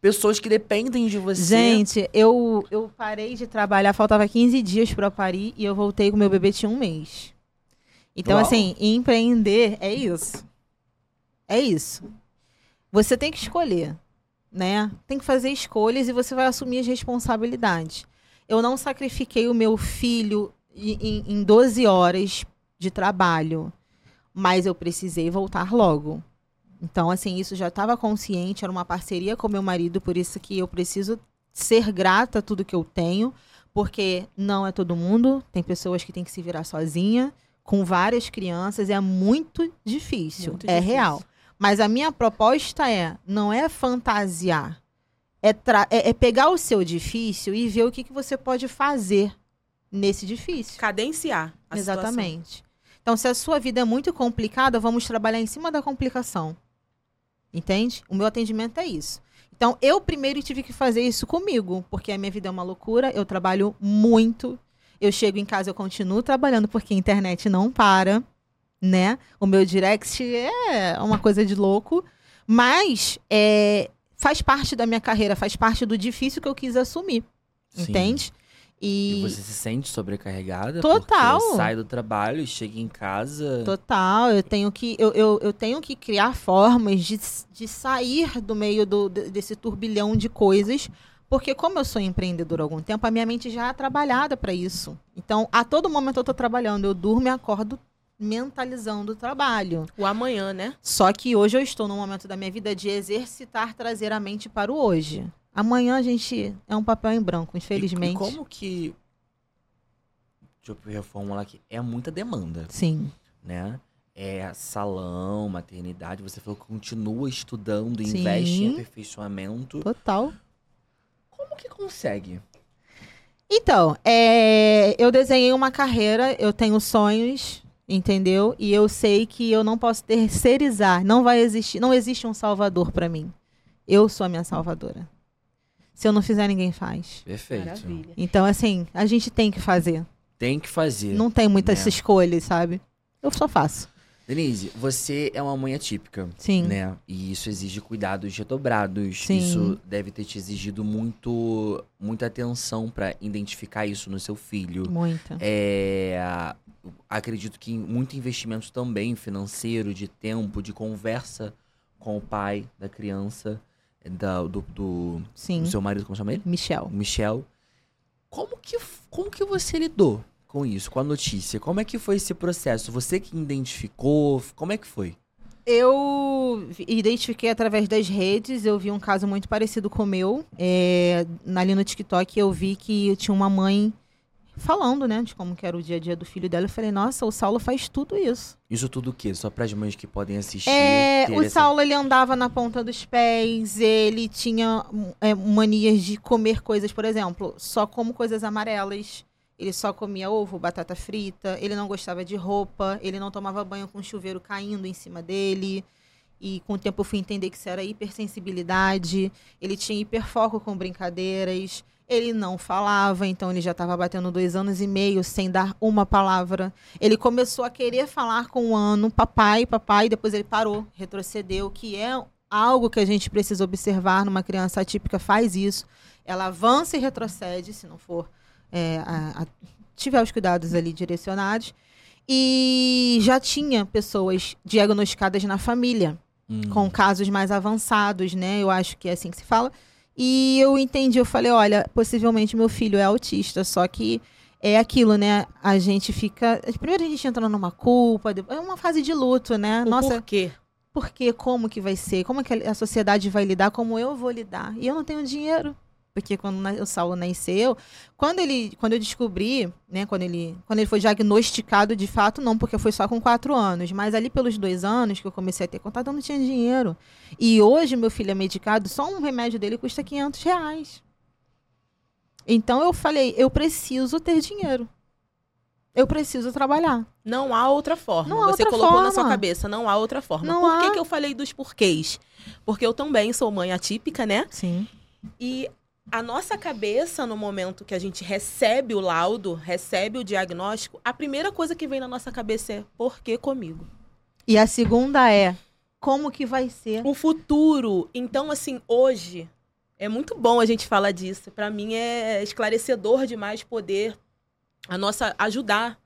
pessoas que dependem de você. Gente, eu, eu parei de trabalhar, faltava 15 dias eu parir e eu voltei com meu bebê tinha um mês. Então, Uau. assim, empreender é isso. É isso. Você tem que escolher, né? Tem que fazer escolhas e você vai assumir as responsabilidades. Eu não sacrifiquei o meu filho em, em- em 12 horas de trabalho, mas eu precisei voltar logo. Então, assim, isso já estava consciente, era uma parceria com meu marido, por isso que eu preciso ser grata a tudo que eu tenho, porque não é todo mundo, tem pessoas que têm que se virar sozinha, com várias crianças, é muito difícil, Muito é difícil. real. Mas a minha proposta é, não é fantasiar, é, é- é pegar o seu difícil e ver o que, que você pode fazer nesse difícil. Cadenciar a situação. Exatamente. Então, se a sua vida é muito complicada, vamos trabalhar em cima da complicação. Entende? O meu atendimento é isso. Então, eu primeiro tive que fazer isso comigo, porque a minha vida é uma loucura, eu trabalho muito. Eu chego em casa, eu continuo trabalhando, porque a internet não para, né? O meu direct é uma coisa de louco, mas é, faz parte da minha carreira, faz parte do difícil que eu quis assumir, Sim. entende? E você se sente sobrecarregada? Total. Porque sai do trabalho, chega em casa. Total, eu tenho que, eu, eu, eu tenho que criar formas de, de sair do meio do, de- desse turbilhão de coisas, porque como eu sou empreendedora há algum tempo, a minha mente já é trabalhada para isso. Então, a todo momento eu estou trabalhando, eu durmo e acordo mentalizando o trabalho. O amanhã, né? Só que hoje eu estou num momento da minha vida de exercitar trazer a mente para o hoje. Amanhã a gente é um papel em branco, E- infelizmente. E, como que. Deixa eu reformular aqui. É muita demanda, Sim. né? É salão, maternidade. Você falou que continua estudando, Sim. investe em aperfeiçoamento. Total. Como que consegue? Então, é, eu desenhei uma carreira, eu tenho sonhos, entendeu? E eu sei que eu não posso terceirizar, não vai existir, não existe um salvador pra mim. Eu sou a minha salvadora. Se eu não fizer, ninguém faz. Perfeito. Maravilha. Então, assim, a gente tem que fazer. Tem que fazer. Não tem muitas né? escolhas, sabe? Eu só faço. Denise, você é uma mãe atípica. Sim. né? E isso exige cuidados redobrados. Sim. Isso deve ter te exigido muito, muita atenção pra identificar isso no seu filho. Muita. É, acredito que muito investimento também financeiro, de tempo, de conversa com o pai da criança, da- do, do, Sim. do seu marido, como chama ele? Michel. Michel. Como que, como que você lidou com isso, com a notícia? Como é que foi esse processo? Você que identificou? Como é que foi? Eu identifiquei através das redes, eu vi um caso muito parecido com o meu. É, ali no TikTok eu vi que tinha uma mãe falando, né, de como que era o dia a dia do filho dela. Eu falei, nossa, o Saulo faz tudo isso. Isso tudo o quê? Só para as mães que podem assistir? É, o essa- Saulo, ele andava na ponta dos pés, ele tinha é, manias de comer coisas, por exemplo, só como coisas amarelas. Ele só comia ovo, batata frita, ele não gostava de roupa, ele não tomava banho com chuveiro caindo em cima dele. E com o tempo eu fui entender que isso era hipersensibilidade. Ele tinha hiperfoco com brincadeiras. Ele não falava, então ele já estava batendo dois anos e meio sem dar uma palavra. Ele começou a querer falar com um ano, papai, papai, depois ele parou, retrocedeu, que é algo que a gente precisa observar numa criança atípica, faz isso. Ela avança e retrocede, se não for é, a- a- tiver os cuidados ali direcionados. E já tinha pessoas diagnosticadas na família Hum. com casos mais avançados, né? Eu acho que é assim que se fala. E eu entendi, eu falei, olha, possivelmente meu filho é autista, só que é aquilo, né? A gente fica. Primeiro a gente entra numa culpa, depois- é uma fase de luto, né? O Nossa, por quê? Como que vai ser? Como que a sociedade vai lidar? Como eu vou lidar? E eu não tenho dinheiro. Porque quando na- o Saulo nasceu, quando ele, quando eu descobri, né, quando ele, quando ele foi diagnosticado de fato, não, porque foi só com quatro anos, mas ali pelos dois anos que eu comecei a ter contato, eu não tinha dinheiro. E hoje meu filho é medicado, só um remédio dele custa 500 reais. Então eu falei, eu preciso ter dinheiro. Eu preciso trabalhar. Não há outra forma. Não há Você outra colocou na forma. sua cabeça, não há outra forma. Não Por que, há. que eu falei dos porquês? Porque eu também sou mãe atípica, né? Sim. E a nossa cabeça, no momento que a gente recebe o laudo, recebe o diagnóstico, a primeira coisa que vem na nossa cabeça é por que comigo? E a segunda é como que vai ser? O futuro. Então, assim, hoje é muito bom a gente falar disso. Pra mim é esclarecedor demais poder a nossa ajudar.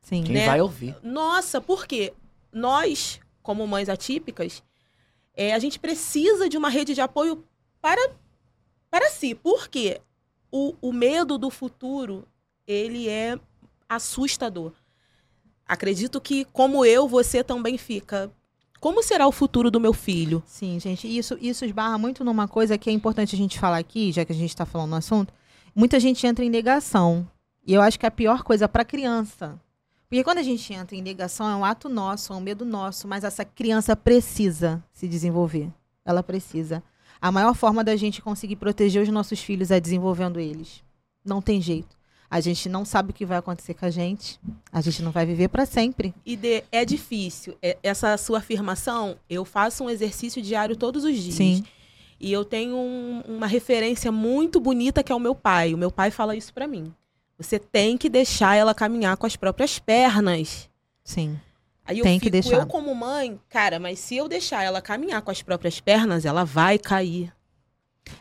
Sim. Quem né? vai ouvir? Nossa, por quê? Nós, como mães atípicas, é, a gente precisa de uma rede de apoio para, para si. Por quê? O, o medo do futuro, ele é assustador. Acredito que, como eu, você também fica. Como será o futuro do meu filho? Sim, gente, isso, isso esbarra muito numa coisa que é importante a gente falar aqui, já que a gente está falando no assunto. Muita gente entra em negação. E eu acho que é a pior coisa para criança. Porque quando a gente entra em negação, é um ato nosso, é um medo nosso, mas essa criança precisa se desenvolver. Ela precisa. A maior forma da gente conseguir proteger os nossos filhos é desenvolvendo eles. Não tem jeito. A gente não sabe o que vai acontecer com a gente. A gente não vai viver para sempre. E de, é difícil. É- essa sua afirmação, eu faço um exercício diário todos os dias. Sim. E eu tenho um- uma referência muito bonita que é o meu pai. O meu pai fala isso pra mim. Você tem que deixar ela caminhar com as próprias pernas. Sim. Aí Tem eu que fico, deixar. eu como mãe, cara, mas se eu deixar ela caminhar com as próprias pernas, ela vai cair.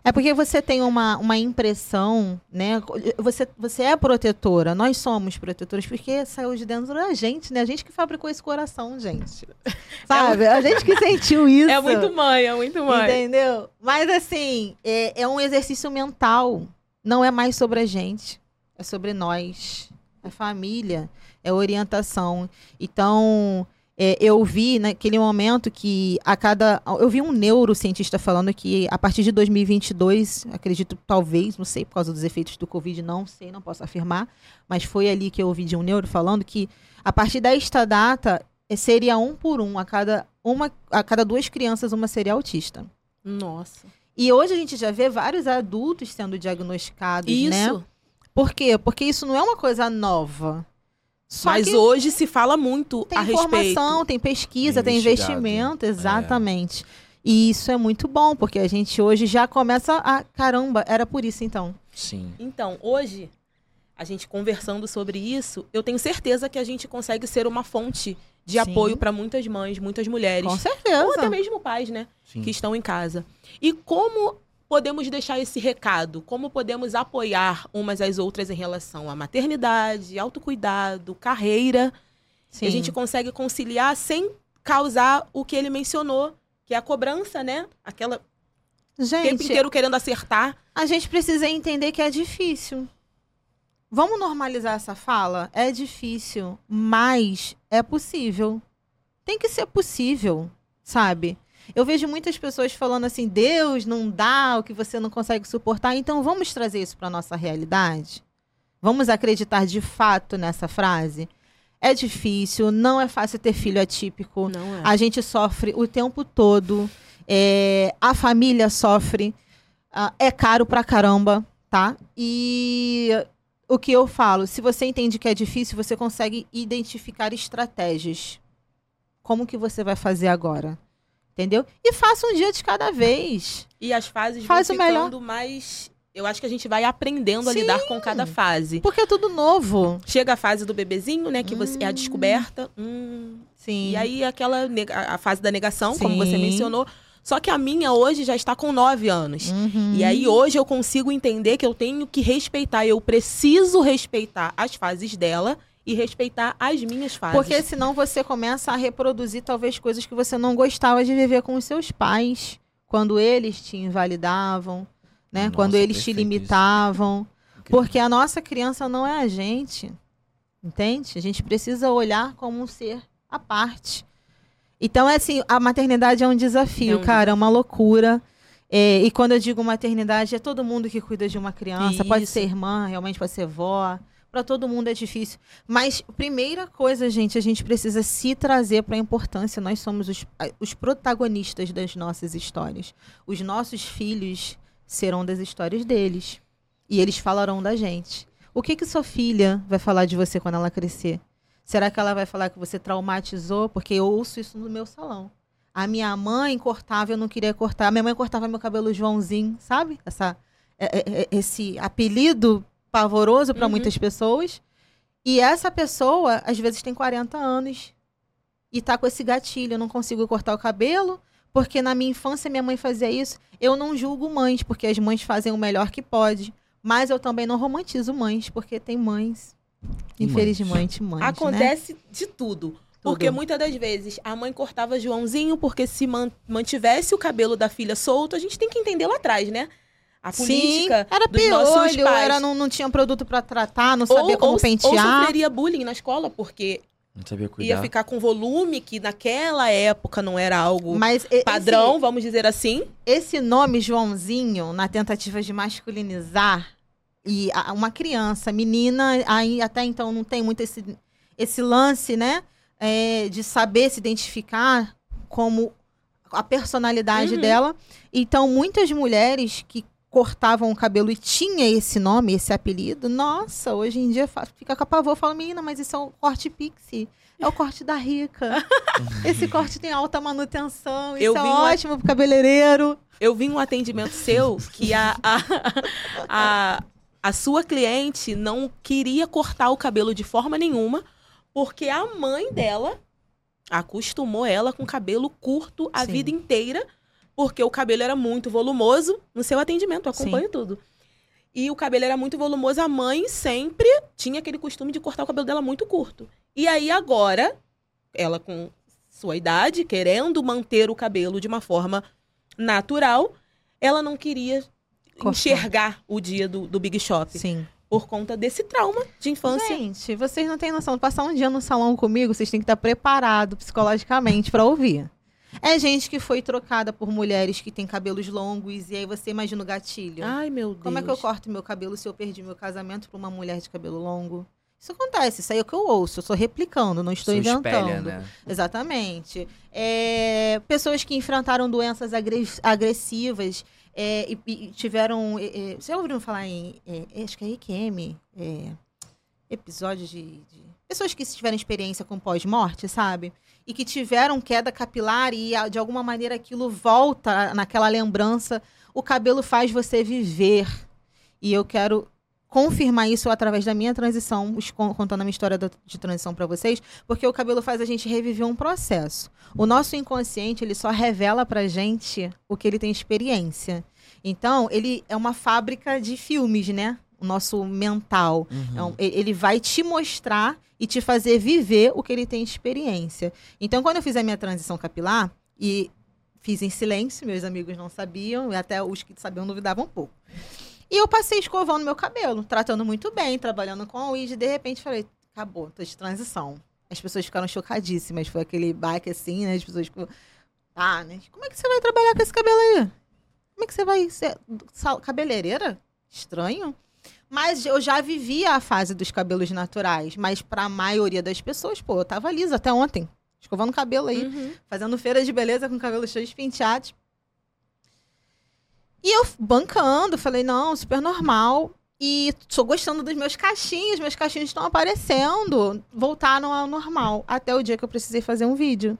É porque você tem uma, uma impressão, né? Você, você é protetora, nós somos protetoras, porque saiu de dentro da gente, né? A gente que fabricou esse coração, gente. Sabe? A gente que sentiu isso. É muito mãe, é muito mãe. Entendeu? Mas assim, é, é um exercício mental. Não é mais sobre a gente. É sobre nós. É família. É orientação. Então, é, eu vi naquele momento que a cada. Eu vi um neurocientista falando que a partir de 2022, acredito, talvez, não sei, por causa dos efeitos do Covid, não sei, não posso afirmar, mas foi ali que eu ouvi de um neuro falando que a partir desta data eh, seria um por um, a cada, uma, a cada duas crianças, uma seria autista. Nossa. E hoje a gente já vê vários adultos sendo diagnosticados, Isso. né? Por quê? Porque isso não é uma coisa nova. Só Mas que hoje se fala muito tem a respeito. informação, tem pesquisa, Tem tem, investimento, exatamente. E isso é muito bom, porque a gente hoje já começa a. Caramba, era por isso então. Sim. Então, hoje, a gente conversando sobre isso, eu tenho certeza que a gente consegue ser uma fonte de Sim. apoio para muitas mães, muitas mulheres. Com certeza. Ou até mesmo pais, né? Sim. que estão em casa. E como podemos deixar esse recado? Como podemos apoiar umas às outras em relação à maternidade, autocuidado, carreira? Sim. E a gente consegue conciliar sem causar o que ele mencionou, que é a cobrança, né? Aquela tempo Gente, inteiro querendo acertar. a gente precisa entender que é difícil. Vamos normalizar essa fala? É difícil, mas é possível. Tem que ser possível, sabe? Eu vejo muitas pessoas falando assim: Deus não dá o que você não consegue suportar, então vamos trazer isso para nossa realidade? Vamos acreditar de fato nessa frase? É difícil, não é fácil ter filho atípico. Não é. A gente sofre o tempo todo. é, a família sofre. é caro pra caramba, tá? E o que eu falo, se você entende que é difícil, você consegue identificar estratégias. Como que você vai fazer agora? Entendeu? E faça um dia de cada vez. E as fases Faz vão o melhor. ficando mais. Eu acho que a gente vai aprendendo a Sim. lidar com cada fase. Porque é tudo novo. Chega a fase do bebezinho, né? Que você é a descoberta. Hum, Sim. E aí aquela a fase da negação, como você Sim. mencionou. Só que a minha hoje já está com nove anos. Uhum. E aí hoje eu consigo entender que eu tenho que respeitar, eu preciso respeitar as fases dela e respeitar as minhas fases. Porque senão você começa a reproduzir talvez coisas que você não gostava de viver com os seus pais, quando eles te invalidavam, né? Nossa, quando eles te limitavam, porque a nossa criança não é a gente. Entende? A gente precisa olhar como um ser à parte. Então, é assim, a maternidade é um desafio, É um cara, é uma loucura. É, e quando eu digo maternidade, é todo mundo que cuida de uma criança. Pode Isso. ser irmã, realmente pode ser vó. Para todo mundo é difícil. Mas, primeira coisa, gente, a gente precisa se trazer para a importância. Nós somos os, os protagonistas das nossas histórias. Os nossos filhos serão das histórias deles. E eles falarão da gente. O que que sua filha vai falar de você quando ela crescer? Será que ela vai falar que você traumatizou? Porque eu ouço isso no meu salão. A minha mãe cortava, eu não queria cortar. A minha mãe cortava meu cabelo Joãozinho, sabe? Essa, é- é- é- esse apelido pavoroso para Uhum. muitas pessoas. E essa pessoa, às vezes, tem 40 anos e tá com esse gatilho. Eu não consigo cortar o cabelo, porque na minha infância minha mãe fazia isso. Eu não julgo mães, porque as mães fazem o melhor que pode. Mas eu também não romantizo mães, porque tem mães. E mães. Infelizmente, mães. né? Acontece de tudo. Porque muitas das vezes a mãe cortava Joãozinho porque se man- mantivesse o cabelo da filha solto, a gente tem que entender lá atrás, né? A Sim, política era dos nossos piolho, pais. era, não, não tinha produto pra tratar, não sabia como ou, pentear. ou sofreria bullying na escola, porque Não sabia ia cuidar. ficar com volume que naquela época não era algo Mas padrão, vamos dizer assim. Esse, esse nome Joãozinho, na tentativa de masculinizar, e a- uma criança, menina, aí até então não tem muito esse, esse lance, né? é, de saber se identificar como a personalidade Uhum. dela. Então, muitas mulheres que cortavam o cabelo e tinha esse nome, esse apelido, nossa, hoje em dia fica com a pavor, fala, menina, mas isso é o corte pixie. É o corte da rica. Esse corte tem alta manutenção. Isso Eu é ótimo pro cabeleireiro. Eu vi um atendimento seu que a, a, a, a sua cliente não queria cortar o cabelo de forma nenhuma, porque a mãe dela acostumou ela com cabelo curto a Sim. vida inteira, porque o cabelo era muito volumoso no seu atendimento, eu acompanho tudo. E o cabelo era muito volumoso, a mãe sempre tinha aquele costume de cortar o cabelo dela muito curto. E aí agora, ela com sua idade, querendo manter o cabelo de uma forma natural, ela não queria Cortar. enxergar o dia do, do Big Shop Sim. por conta desse trauma de infância. Gente, vocês não têm noção. Passar um dia no salão comigo, vocês têm que estar preparado psicologicamente para ouvir. É gente que foi trocada por mulheres que têm cabelos longos e aí você imagina o gatilho. Ai, meu Deus. Como é que eu corto meu cabelo se eu perdi meu casamento por uma mulher de cabelo longo? Isso acontece, isso aí é o que eu ouço, eu estou replicando, não estou Isso inventando. espelha, né? Exatamente. É, pessoas que enfrentaram doenças agre- agressivas é, e, e tiveram. É, é, você já ouviram falar em. é, acho que é IQM? É, episódios de, de- Pessoas que tiveram experiência com pós-morte, sabe? E que tiveram queda capilar e de alguma maneira aquilo volta naquela lembrança. O cabelo faz você viver. E eu quero confirmar isso através da minha transição, contando a minha história de transição para vocês, porque o cabelo faz a gente reviver um processo. O nosso inconsciente, ele só revela pra gente o que ele tem experiência. Então, ele é uma fábrica de filmes, né? O nosso mental. Uhum. É um- e- ele vai te mostrar e te fazer viver o que ele tem experiência. Então, quando eu fiz a minha transição capilar, e fiz em silêncio, meus amigos não sabiam, e até os que sabiam duvidavam um pouco. E eu passei escovando meu cabelo, tratando muito bem, trabalhando com a weed, e de repente falei, acabou, tô de transição. As pessoas ficaram chocadíssimas, foi aquele baque assim, né? As pessoas ficam, ah, né? Como é que você vai trabalhar com esse cabelo aí? Como é que você vai ser cabeleireira? Estranho. Mas eu já vivia a fase dos cabelos naturais, mas para a maioria das pessoas, pô, eu tava lisa até ontem, escovando o cabelo aí Uhum. fazendo feira de beleza com cabelo cheio de penteados. E eu bancando, falei, não, super normal. E tô gostando dos meus cachinhos, meus cachinhos estão aparecendo, voltaram ao normal. Até o dia que eu precisei fazer um vídeo.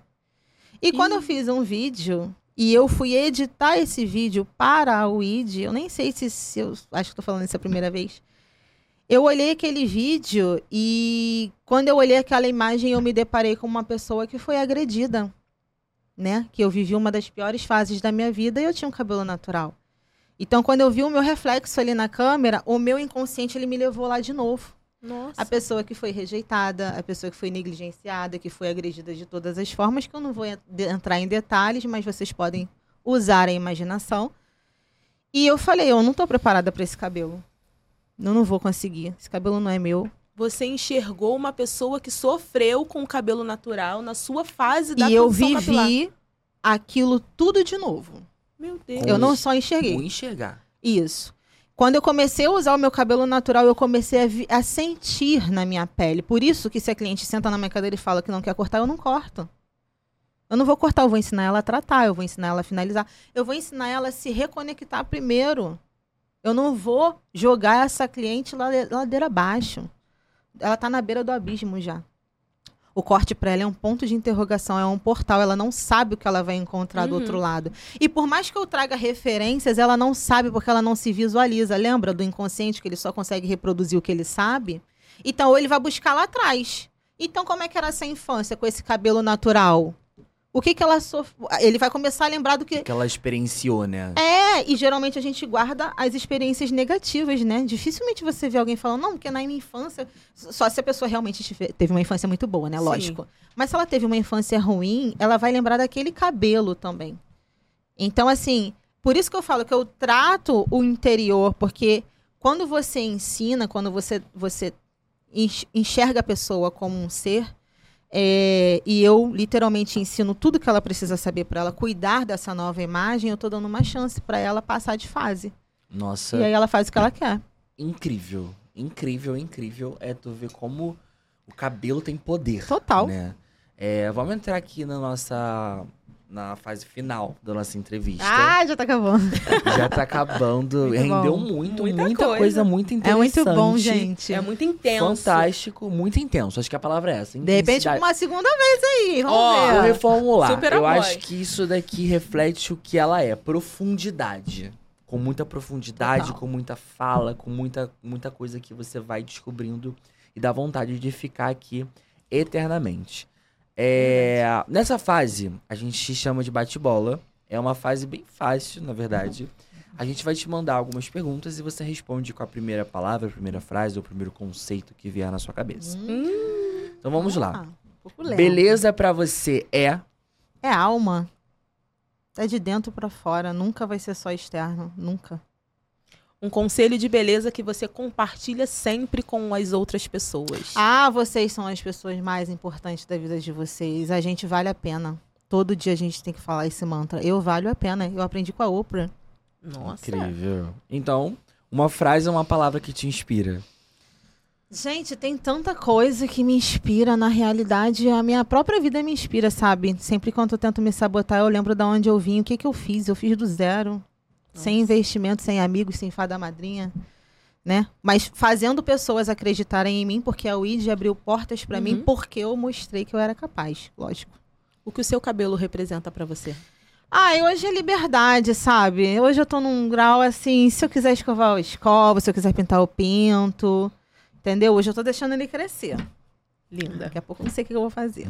E quando eu fiz um vídeo, e eu fui editar esse vídeo para a WID, eu nem sei se, se eu acho que tô falando isso a primeira vez. Eu olhei aquele vídeo e quando eu olhei aquela imagem, eu me deparei com uma pessoa que foi agredida, né? Que eu vivi uma das piores fases da minha vida e eu tinha um cabelo natural. Então, quando eu vi o meu reflexo ali na câmera, o meu inconsciente ele me levou lá de novo. Nossa. A pessoa que foi rejeitada, a pessoa que foi negligenciada, que foi agredida de todas as formas, que eu não vou entrar em detalhes, mas vocês podem usar a imaginação. E eu falei, eu não tô preparada para esse cabelo. Eu não vou conseguir. Esse cabelo não é meu. Você enxergou uma pessoa que sofreu com o cabelo natural na sua fase da e eu transição capilar. vivi aquilo tudo de novo. Meu Deus. Eu não só enxerguei. Ou enxergar. Isso. Quando eu comecei a usar o meu cabelo natural, eu comecei a, a sentir na minha pele. Por isso que se a cliente senta na minha cadeira e fala que não quer cortar, eu não corto. Eu não vou cortar, eu vou ensinar ela a tratar, eu vou ensinar ela a finalizar. Eu vou ensinar ela a se reconectar primeiro. Eu não vou jogar essa cliente lade- ladeira abaixo. Ela tá na beira do abismo já. O corte para ela é um ponto de interrogação, é um portal. Ela não sabe o que ela vai encontrar do Uhum. outro lado. E por mais que eu traga referências, ela não sabe porque ela não se visualiza. Lembra do inconsciente que ele só consegue reproduzir o que ele sabe? Então, ou ele vai buscar lá atrás. Então, como é que era essa infância com esse cabelo natural? O que que ela sofreu? Ele vai começar a lembrar do que Que ela experienciou, né? é, e geralmente a gente guarda as experiências negativas, né? Dificilmente você vê alguém falando, não, porque na minha infância. Só se a pessoa realmente teve uma infância muito boa, né? Sim. Lógico. Mas se ela teve uma infância ruim, ela vai lembrar daquele cabelo também. Então, assim, por isso que eu falo que eu trato o interior, porque quando você ensina, quando você, você enx- enxerga a pessoa como um ser, é, e eu literalmente ensino tudo que ela precisa saber para ela cuidar dessa nova imagem, eu tô dando uma chance para ela passar de fase. Nossa, E aí ela faz o que ela quer. incrível. Incrível, incrível. É tu ver como o cabelo tem poder. Total. Né? É, vamos entrar aqui na nossa, na fase final da nossa entrevista. Ah, já tá acabando. Já tá acabando. Muito Rendeu bom. muito, Muita muita, coisa. coisa. muito É interessante. muito bom, gente. É muito intenso. Fantástico, muito intenso. Acho que a palavra é essa. De repente, uma segunda vez aí. Vamos Ó, Vou ver. reformular. Super Eu acho que isso daqui reflete o que ela é. Profundidade. Com muita profundidade, Total. com muita fala, com muita, muita coisa que você vai descobrindo e dá vontade de ficar aqui eternamente. É, nessa fase, a gente chama de bate-bola. É uma fase bem fácil, na verdade. A gente vai te mandar algumas perguntas e você responde com a primeira palavra, a primeira frase ou o primeiro conceito que vier na sua cabeça. Hum, Então vamos lá. Ah, um pouco lento. Beleza pra você é É alma. É de dentro pra fora. Nunca vai ser só externo. Nunca. Um conselho de beleza que você compartilha sempre com as outras pessoas. Ah, vocês são as pessoas mais importantes da vida de vocês. A gente vale a pena. Todo dia a gente tem que falar esse mantra. Eu valho a pena. Eu aprendi com a Oprah. Nossa. Incrível. Então, uma frase é uma palavra que te inspira. Gente, tem tanta coisa que me inspira. Na realidade, a minha própria vida me inspira, sabe? Sempre quando eu tento me sabotar, eu lembro de onde eu vim, o que, que eu fiz. Eu fiz do zero. Sem Nossa. investimento, sem amigos, sem fada madrinha. Né? Mas fazendo pessoas acreditarem em mim, porque a WID abriu portas pra mim, Uhum. porque eu mostrei que eu era capaz, lógico. O que o seu cabelo representa pra você? Ah, hoje é liberdade, sabe? Hoje eu tô num grau assim, se eu quiser escovar, eu escovo, se eu quiser pintar, eu pinto. Entendeu? Hoje eu tô deixando ele crescer. Linda. Daqui a pouco eu não sei o que eu vou fazer.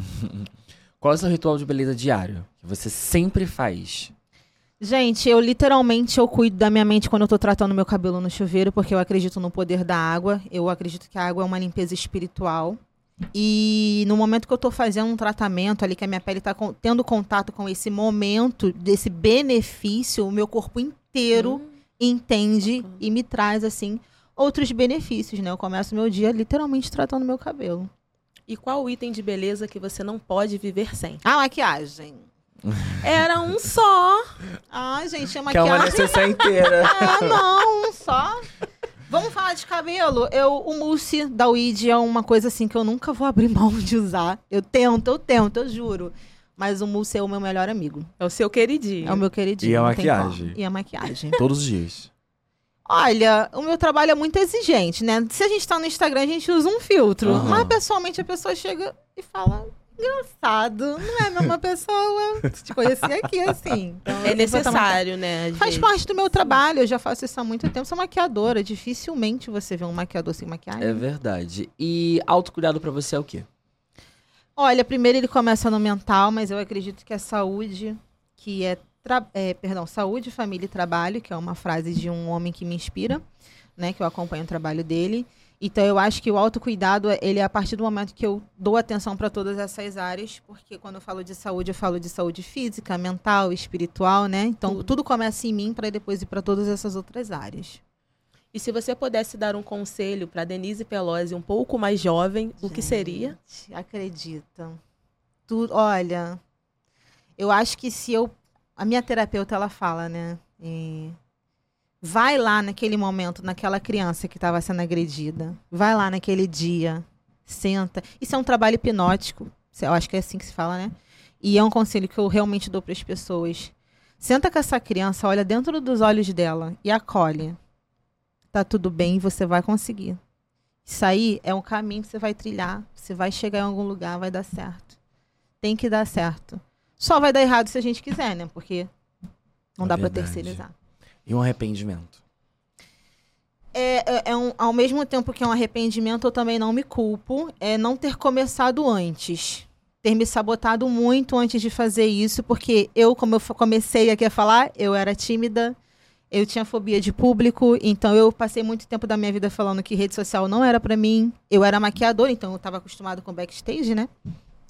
Qual é o seu ritual de beleza diário? Que você sempre faz? Gente, eu literalmente eu cuido da minha mente quando eu tô tratando meu cabelo no chuveiro, porque eu acredito no poder da água. Eu acredito que a água é uma limpeza espiritual. E no momento que eu tô fazendo um tratamento ali, que a minha pele tá com- tendo contato com esse momento, desse benefício, o meu corpo inteiro Hum, entende e me traz, assim, outros benefícios, né? Eu começo meu dia literalmente tratando meu cabelo. E qual o item de beleza que você não pode viver sem? Ah, maquiagem. Era um só. Ai, gente, a Que é uma maquiagem. necessaire inteira. Ah, não, só. Vamos falar de cabelo. Eu, o mousse da Weed é uma coisa assim que eu nunca vou abrir mão de usar. Eu tento, eu tento, eu juro. Mas o mousse é o meu melhor amigo. É o seu queridinho. É o meu queridinho. E a não tem maquiagem? E a maquiagem. Todos os dias. Olha, o meu trabalho é muito exigente, né? Se a gente tá no Instagram, a gente usa um filtro. Aham. Mas pessoalmente a pessoa chega e fala. Engraçado, não é a mesma pessoa. Te conheci aqui, assim. Então, É necessário, né? Faz vezes. parte do meu trabalho, eu já faço isso há muito tempo. Sou maquiadora. Dificilmente você vê um maquiador sem maquiagem. É verdade. E autocuidado pra você é o quê? Olha, primeiro ele começa no mental, mas eu acredito que a saúde, que é, tra- é, perdão, saúde, família e trabalho, que é uma frase de um homem que me inspira, né, que eu acompanho o trabalho dele. Então eu acho que o autocuidado, ele é a partir do momento que eu dou atenção para todas essas áreas, porque quando eu falo de saúde, eu falo de saúde física, mental, espiritual, né? Então Tudo. tudo, começa em mim para depois ir para todas essas outras áreas. E se você pudesse dar um conselho pra Denise Pelosi um pouco mais jovem, o que seria? Gente, Acredita. Tu, olha, eu acho que se eu. A minha terapeuta, ela fala, né? e vai lá naquele momento, naquela criança que estava sendo agredida. Vai lá naquele dia. Senta. Isso é um trabalho hipnótico. Eu acho que é assim que se fala, né? E é um conselho que eu realmente dou para as pessoas. Senta com essa criança, olha dentro dos olhos dela e acolhe. Tá tudo bem, você vai conseguir. Isso aí é um caminho que você vai trilhar. Você vai chegar em algum lugar, vai dar certo. Tem que dar certo. Só vai dar errado se a gente quiser, né? Porque não É dá verdade. terceirizar. E um arrependimento. É, é- é um, ao mesmo tempo que é um arrependimento, eu também não me culpo. É não ter começado antes. Ter me sabotado muito antes de fazer isso, porque eu, como eu comecei aqui a falar, eu era tímida, eu tinha fobia de público, então eu passei muito tempo da minha vida falando que rede social não era pra mim. Eu era maquiadora, então eu tava acostumado com backstage, né?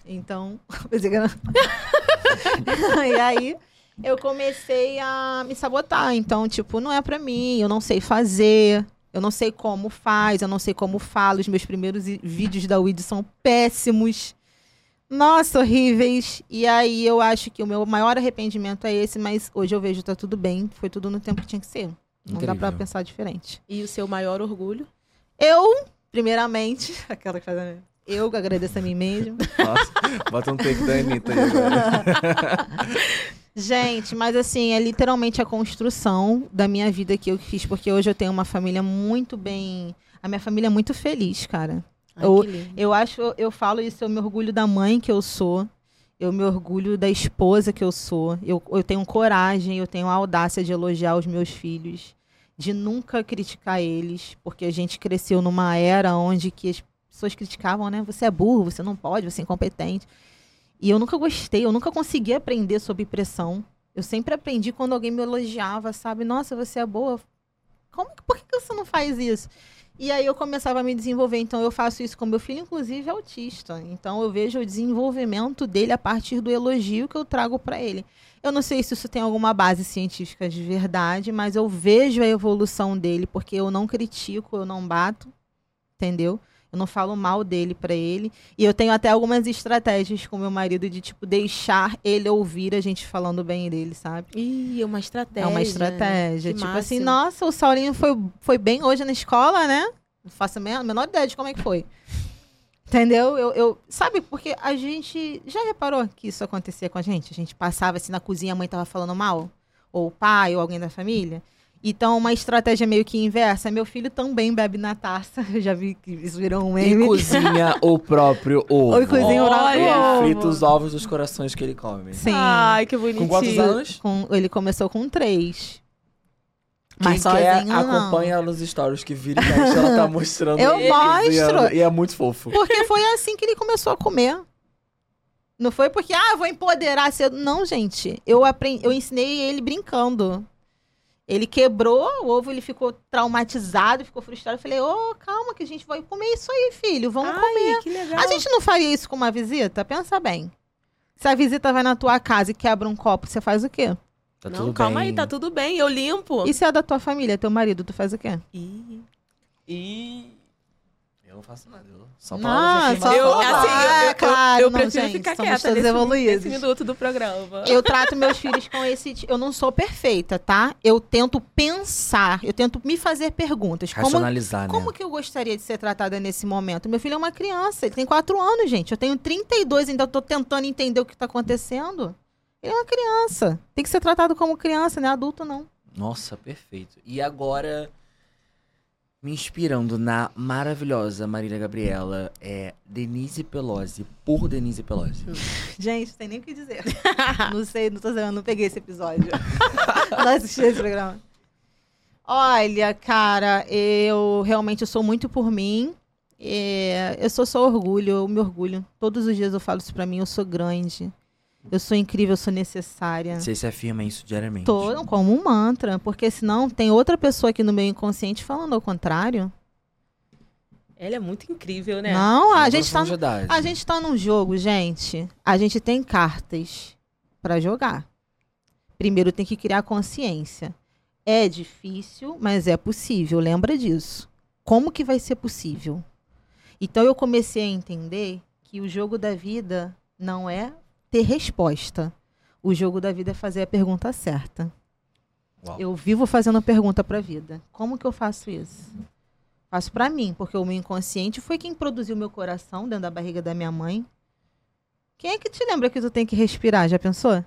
Então, e aí eu comecei a me sabotar. Então, tipo, não é pra mim, eu não sei fazer, eu não sei como faz, eu não sei como fala. Os meus primeiros i- vídeos da Weed são péssimos. Nossa, horríveis. E aí eu acho que o meu maior arrependimento é esse, mas hoje eu vejo que tá tudo bem. Foi tudo no tempo que tinha que ser. Não dá pra Incrível. pensar diferente. E o seu maior orgulho? Eu, primeiramente, aquela que faz a minha- Eu que agradeço a mim mesmo. Nossa, bota um take da Anitta aí agora. Gente, mas assim, é literalmente a construção da minha vida que eu fiz, porque hoje eu tenho uma família muito bem. A minha família é muito feliz, cara. Ai, Eu-. Eu acho, eu falo isso, eu me orgulho da mãe que eu sou. Eu me orgulho da esposa que eu sou. Eu, eu tenho coragem, eu tenho a audácia de elogiar os meus filhos, de nunca criticar eles, porque a gente cresceu numa era onde que as pessoas criticavam, né? Você é burro, você não pode, você é incompetente. E eu nunca gostei, eu nunca consegui aprender sob pressão. Eu sempre aprendi quando alguém me elogiava, sabe? Nossa, você é boa. Como, por que você não faz isso? E aí eu começava a me desenvolver. Então eu faço isso com meu filho, inclusive autista. Então eu vejo o desenvolvimento dele a partir do elogio que eu trago para ele. Eu não sei se isso tem alguma base científica de verdade, mas eu vejo a evolução dele porque eu não critico, eu não bato, entendeu? Eu não falo mal dele para ele. E eu tenho até algumas estratégias com meu marido de tipo deixar ele ouvir a gente falando bem dele, sabe? Ih, é uma estratégia. É uma estratégia. Que tipo assim, máximo. nossa, o Saulinho foi, foi bem hoje na escola, né? Não faço a menor ideia de como é que foi. Entendeu? Eu, eu, sabe, porque a gente. Já reparou que isso acontecia com a gente? A gente passava assim na cozinha, a mãe tava falando mal? Ou o pai, ou alguém da família? Então, uma estratégia meio que inversa. Meu filho também bebe na taça. Eu já vi que isso virou um E meme. cozinha o próprio ovo. Oi, cozinha o próprio Ele ovo. frita os ovos dos corações que ele come. Sim. Ai, que bonitinho. Com quantos anos? Com- ele começou com três. Quem Mas quer, sozinho, acompanha ela nos stories, que vira e mexe, ela tá mostrando Eu ele mostro. E é muito fofo. Porque foi assim que ele começou a comer. Não foi porque, ah, eu vou empoderar cedo. Não, gente. Eu, aprendi, eu ensinei ele brincando. Ele quebrou o ovo, ele ficou traumatizado, ficou frustrado. Eu falei, ô, calma que a gente vai comer isso aí, filho. Vamos Ai, comer. que legal. A gente não faria isso com uma visita? Pensa bem. Se a visita vai na tua casa e quebra um copo, você faz o quê? Tá não, tudo calma bem. aí, tá tudo bem, eu limpo. E se é da tua família, teu marido, tu faz o quê? Ih. E... Eu não faço nada. Eu só Não, palavras só afirmativas. Eu, assim, eu, eu, Ah, claro, eu não, prefiro gente, ficar quieta nesse, evoluídos. nesse minuto do programa. Eu trato meus filhos com esse. Eu não sou perfeita, tá? Eu tento pensar, eu tento me fazer perguntas. Como, Racionalizar, né? como que eu gostaria de ser tratada nesse momento? Meu filho é uma criança, ele tem quatro anos, gente. Eu tenho 32, ainda tô tentando entender o que tá acontecendo. Ele é uma criança. Tem que ser tratado como criança, né? Adulto não. Nossa, perfeito. E agora, me inspirando na maravilhosa Marília Gabriela, é Denise Pelosi, por Denise Pelosi. Gente, não tem nem o que dizer. não sei, não tô sabendo, não peguei esse episódio. não assisti esse programa. Olha, cara, eu realmente sou muito por mim. É, eu sou só orgulho, eu me orgulho. Todos os dias eu falo isso pra mim, eu sou grande. Eu sou incrível, eu sou necessária. Você se afirma isso diariamente. Tô como um mantra, porque senão tem outra pessoa aqui no meu inconsciente falando ao contrário. Ela é muito incrível, né? Não, a gente tá. A gente tá num jogo, gente. A gente tem cartas pra jogar. Primeiro tem que criar consciência. É difícil, mas é possível. Lembra disso. Como que vai ser possível? Então eu comecei a entender que o jogo da vida não é ter resposta. O jogo da vida é fazer a pergunta certa. Uau. Eu vivo fazendo pergunta pra vida. Como que eu faço isso? Faço pra mim, porque o meu inconsciente foi quem produziu meu coração dentro da barriga da minha mãe. Quem é que te lembra que tu tem que respirar? Já pensou?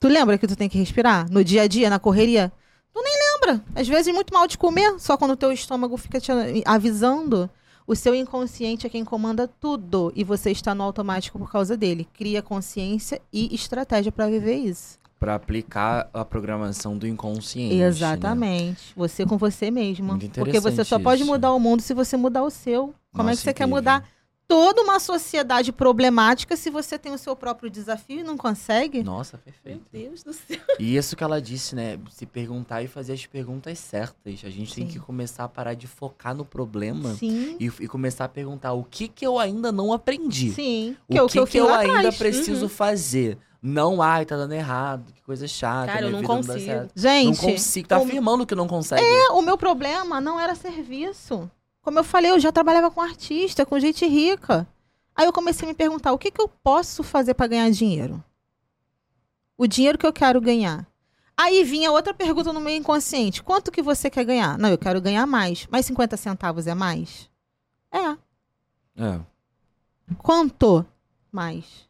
Tu lembra que tu tem que respirar? No dia a dia, na correria? Tu nem lembra. Às vezes muito mal de comer, só quando o teu estômago fica te avisando. O seu inconsciente é quem comanda tudo e você está no automático por causa dele. Cria consciência e estratégia pra viver isso. Pra aplicar a programação do inconsciente. né? Exatamente. Você com você mesmo. Muito Porque você só pode isso. mudar o mundo se você mudar o seu. Como é que Nossa, você quer incrível. mudar toda uma sociedade problemática se você tem o seu próprio desafio e não consegue? Nossa, Meu perfeito. Deus do céu. E isso que ela disse, né? Se perguntar e fazer as perguntas certas. A gente tem Sim. que começar a parar de focar no problema Sim. e, e começar a perguntar o que que eu ainda não aprendi. Sim. O é que, que, eu lá ainda atrás. preciso Uhum. fazer? Não, ai, tá dando errado, que coisa chata, Cara, eu não vida não dá consigo. certo. Gente, não consigo, tá o- afirmando que não consegue. é, o meu problema não era serviço. Como eu falei, eu já trabalhava com artista, com gente rica. Aí eu comecei a me perguntar, o que, que eu posso fazer para ganhar dinheiro? O dinheiro que eu quero ganhar. Aí vinha outra pergunta no meu inconsciente. Quanto que você quer ganhar? Não, eu quero ganhar mais. Mas 50 centavos é mais? É. É. Quanto mais?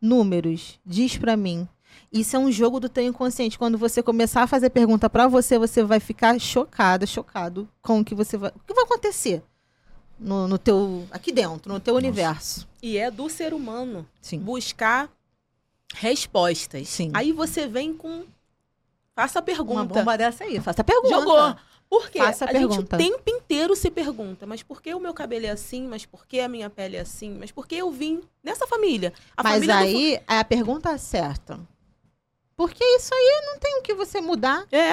Números. Diz pra mim. Isso é um jogo do teu inconsciente. Quando você começar a fazer pergunta pra você, você vai ficar chocada, chocado com o que você vai. O que vai acontecer no, no teu. aqui dentro, no teu Nossa. universo. E é do ser humano Sim. buscar respostas. Sim. Aí você vem com. Faça a Uma pergunta. bomba dessa aí. Faça a pergunta. Jogou. Por quê? Faça a a gente pergunta. o tempo inteiro se pergunta, mas por que o meu cabelo é assim? Mas por que a minha pele é assim? Mas por que eu vim nessa família? A Mas família do aí é a pergunta certa. Porque isso aí não tem o que você mudar. É.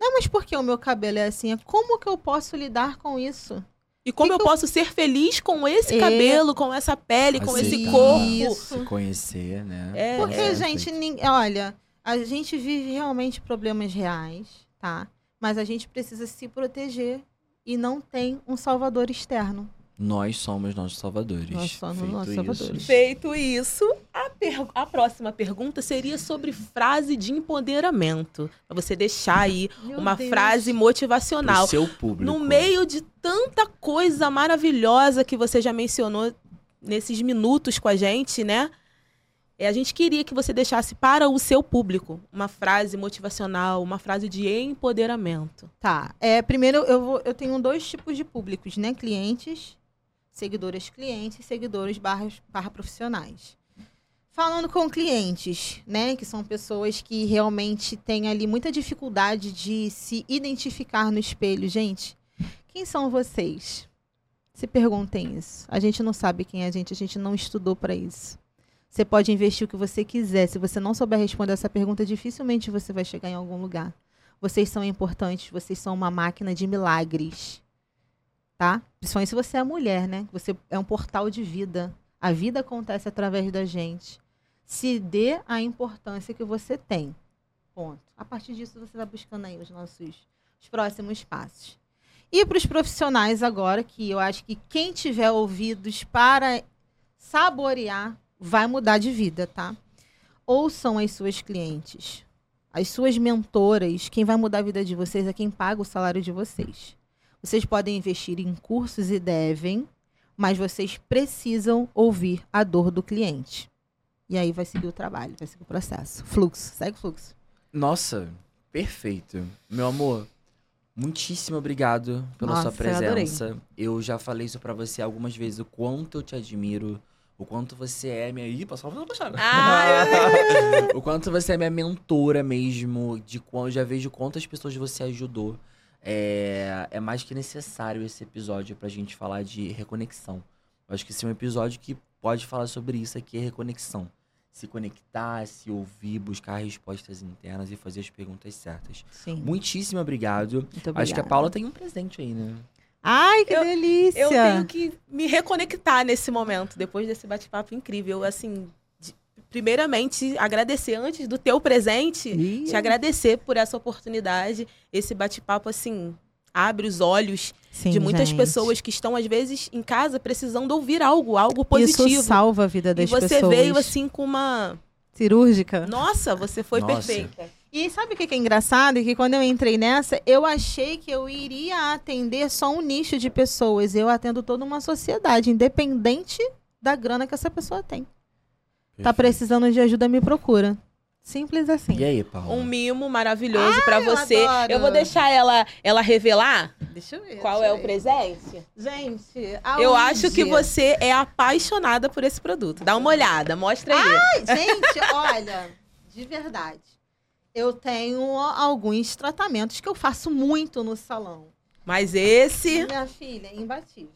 Não, mas por que o meu cabelo é assim? Como que eu posso lidar com isso? E como Que eu que eu- posso ser feliz com esse É. cabelo, com essa pele, com esse Aceitar. corpo? Isso. Se conhecer, né? É, Porque, é, gente, olha, a gente vive realmente problemas reais, tá? Mas a gente precisa se proteger e não tem um salvador externo. Nós somos nossos salvadores. Nós somos Feito nossos isso. salvadores. Feito isso, a, per- a próxima pergunta seria sobre frase de empoderamento. Pra você deixar aí Meu uma Deus. frase Pro motivacional. seu público. No meio de tanta coisa maravilhosa que você já mencionou nesses minutos com a gente, né? É, a gente queria que você deixasse para o seu público uma frase motivacional, uma frase de empoderamento. Tá. É, primeiro, eu, vou, eu tenho dois tipos de públicos, né? Clientes, seguidoras clientes, seguidores barra, barra profissionais. Falando com clientes, né? Que são pessoas que realmente têm ali muita dificuldade de se identificar no espelho. Gente, quem são vocês? Se perguntem isso. A gente não sabe quem é a gente, a gente não estudou para isso. Você pode investir o que você quiser. Se você não souber responder essa pergunta, dificilmente você vai chegar em algum lugar. Vocês são importantes, vocês são uma máquina de milagres. Tá? Principalmente se você é mulher, né? Você é um portal de vida. A vida acontece através da gente. Se dê a importância que você tem. Ponto. A partir disso, você vai buscando aí os nossos os próximos passos. E para os profissionais agora, que eu acho que quem tiver ouvidos para saborear vai mudar de vida, tá? Ouçam as suas clientes as suas mentoras, quem vai mudar a vida de vocês é quem paga o salário de vocês. Vocês podem investir em cursos e devem, mas vocês precisam ouvir a dor do cliente. E aí vai seguir o trabalho, vai seguir o processo. Fluxo, segue o fluxo. Nossa, perfeito. Meu amor, muitíssimo obrigado pela Nossa, sua eu presença. Eu, já falei isso pra você algumas vezes, o quanto eu te admiro, o quanto você é minha... Ih, passou uma. Ah, o quanto você é minha mentora mesmo, de qual já vejo quantas pessoas você ajudou. É, é mais que necessário esse episódio pra gente falar de reconexão. Eu acho que esse é um episódio que pode falar sobre isso aqui, é reconexão. Se conectar, se ouvir, buscar respostas internas e fazer as perguntas certas. Sim. Muitíssimo obrigado. Muito obrigada. Acho que a Paula tem um presente aí, né? Ai, que Eu- delícia! eu tenho que me reconectar nesse momento, depois desse bate-papo incrível. Assim, primeiramente, agradecer antes do teu presente. Ih, te agradecer por essa oportunidade. Esse bate-papo, assim, abre os olhos sim, de muitas gente. pessoas que estão, às vezes, em casa precisando ouvir algo, algo positivo. Isso salva a vida e das você pessoas. veio, assim, com uma. Cirúrgica. Nossa, você foi Nossa. perfeita. E sabe o que que é engraçado? É que quando eu entrei nessa, eu achei que eu iria atender só um nicho de pessoas. Eu atendo toda uma sociedade, independente da grana que essa pessoa tem. Tá precisando de ajuda, me procura. Simples assim. E aí, Paula? Um mimo maravilhoso pra eu você. adoro. Eu vou deixar ela, ela revelar Deixa eu ver. qual é eu o presente. Gente, Eu aonde? acho que você é apaixonada por esse produto. Dá uma olhada, mostra aí. Ai, Gente, olha, de verdade. Eu tenho alguns tratamentos que eu faço muito no salão. Mas esse. Minha filha, é imbatível.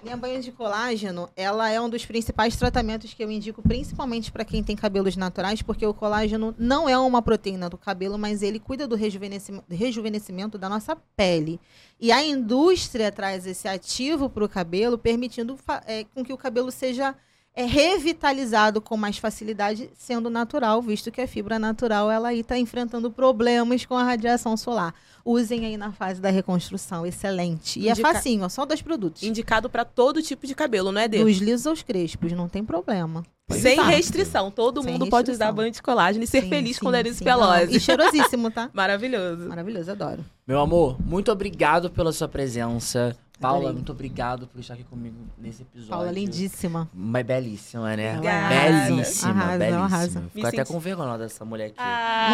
A minha banha de colágeno, ela é um dos principais tratamentos que eu indico, principalmente para quem tem cabelos naturais, porque o colágeno não é uma proteína do cabelo, mas ele cuida do rejuvenescimento, rejuvenescimento da nossa pele. E a indústria traz esse ativo para o cabelo, permitindo é, com que o cabelo seja é, revitalizado com mais facilidade, sendo natural, visto que a fibra natural ela está enfrentando problemas com a radiação solar. Usem aí na fase da reconstrução, excelente. E Indica- é facinho, ó, só dois produtos. Indicado pra todo tipo de cabelo, não é, Dê? Dos lisos aos crespos, não tem problema. Sem Tá. restrição. Todo Sem mundo pode restrição. usar banho de colágeno e ser Sim, feliz sim, com o nariz sim. pelose. E cheirosíssimo, tá? Maravilhoso. Maravilhoso, adoro. Meu amor, muito obrigado pela sua presença. Paula, Adorei. muito obrigado por estar aqui comigo nesse episódio. Paula, lindíssima. Mas belíssima, né? Obrigada. Belíssima, Arrasa, belíssima. arrasa. Fico Me até senti- com vergonha dessa mulher aqui.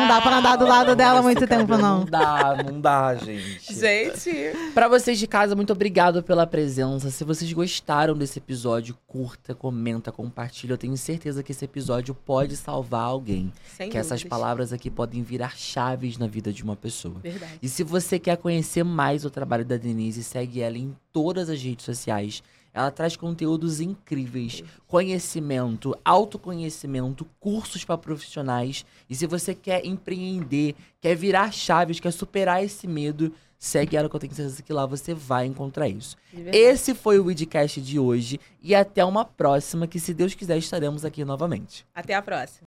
Não dá pra andar do lado dela muito tempo, não. Não dá, não dá, gente. Gente, Pra vocês de casa, muito obrigado pela presença. Se vocês gostaram desse episódio, curta, comenta, compartilha. Eu tenho certeza que esse episódio pode salvar alguém. sem que essas dúvidas. palavras aqui podem virar chaves na vida de uma pessoa. Verdade. E se você quer conhecer mais o trabalho da Denise, segue ela em todas as redes sociais. Ela traz conteúdos incríveis, conhecimento, autoconhecimento, cursos para profissionais. E se você quer empreender, quer virar chaves, quer superar esse medo, segue ela que eu tenho certeza que lá você vai encontrar isso. Verdade. Esse foi o Weedcast de hoje e até uma próxima que se Deus quiser estaremos aqui novamente. Até a próxima.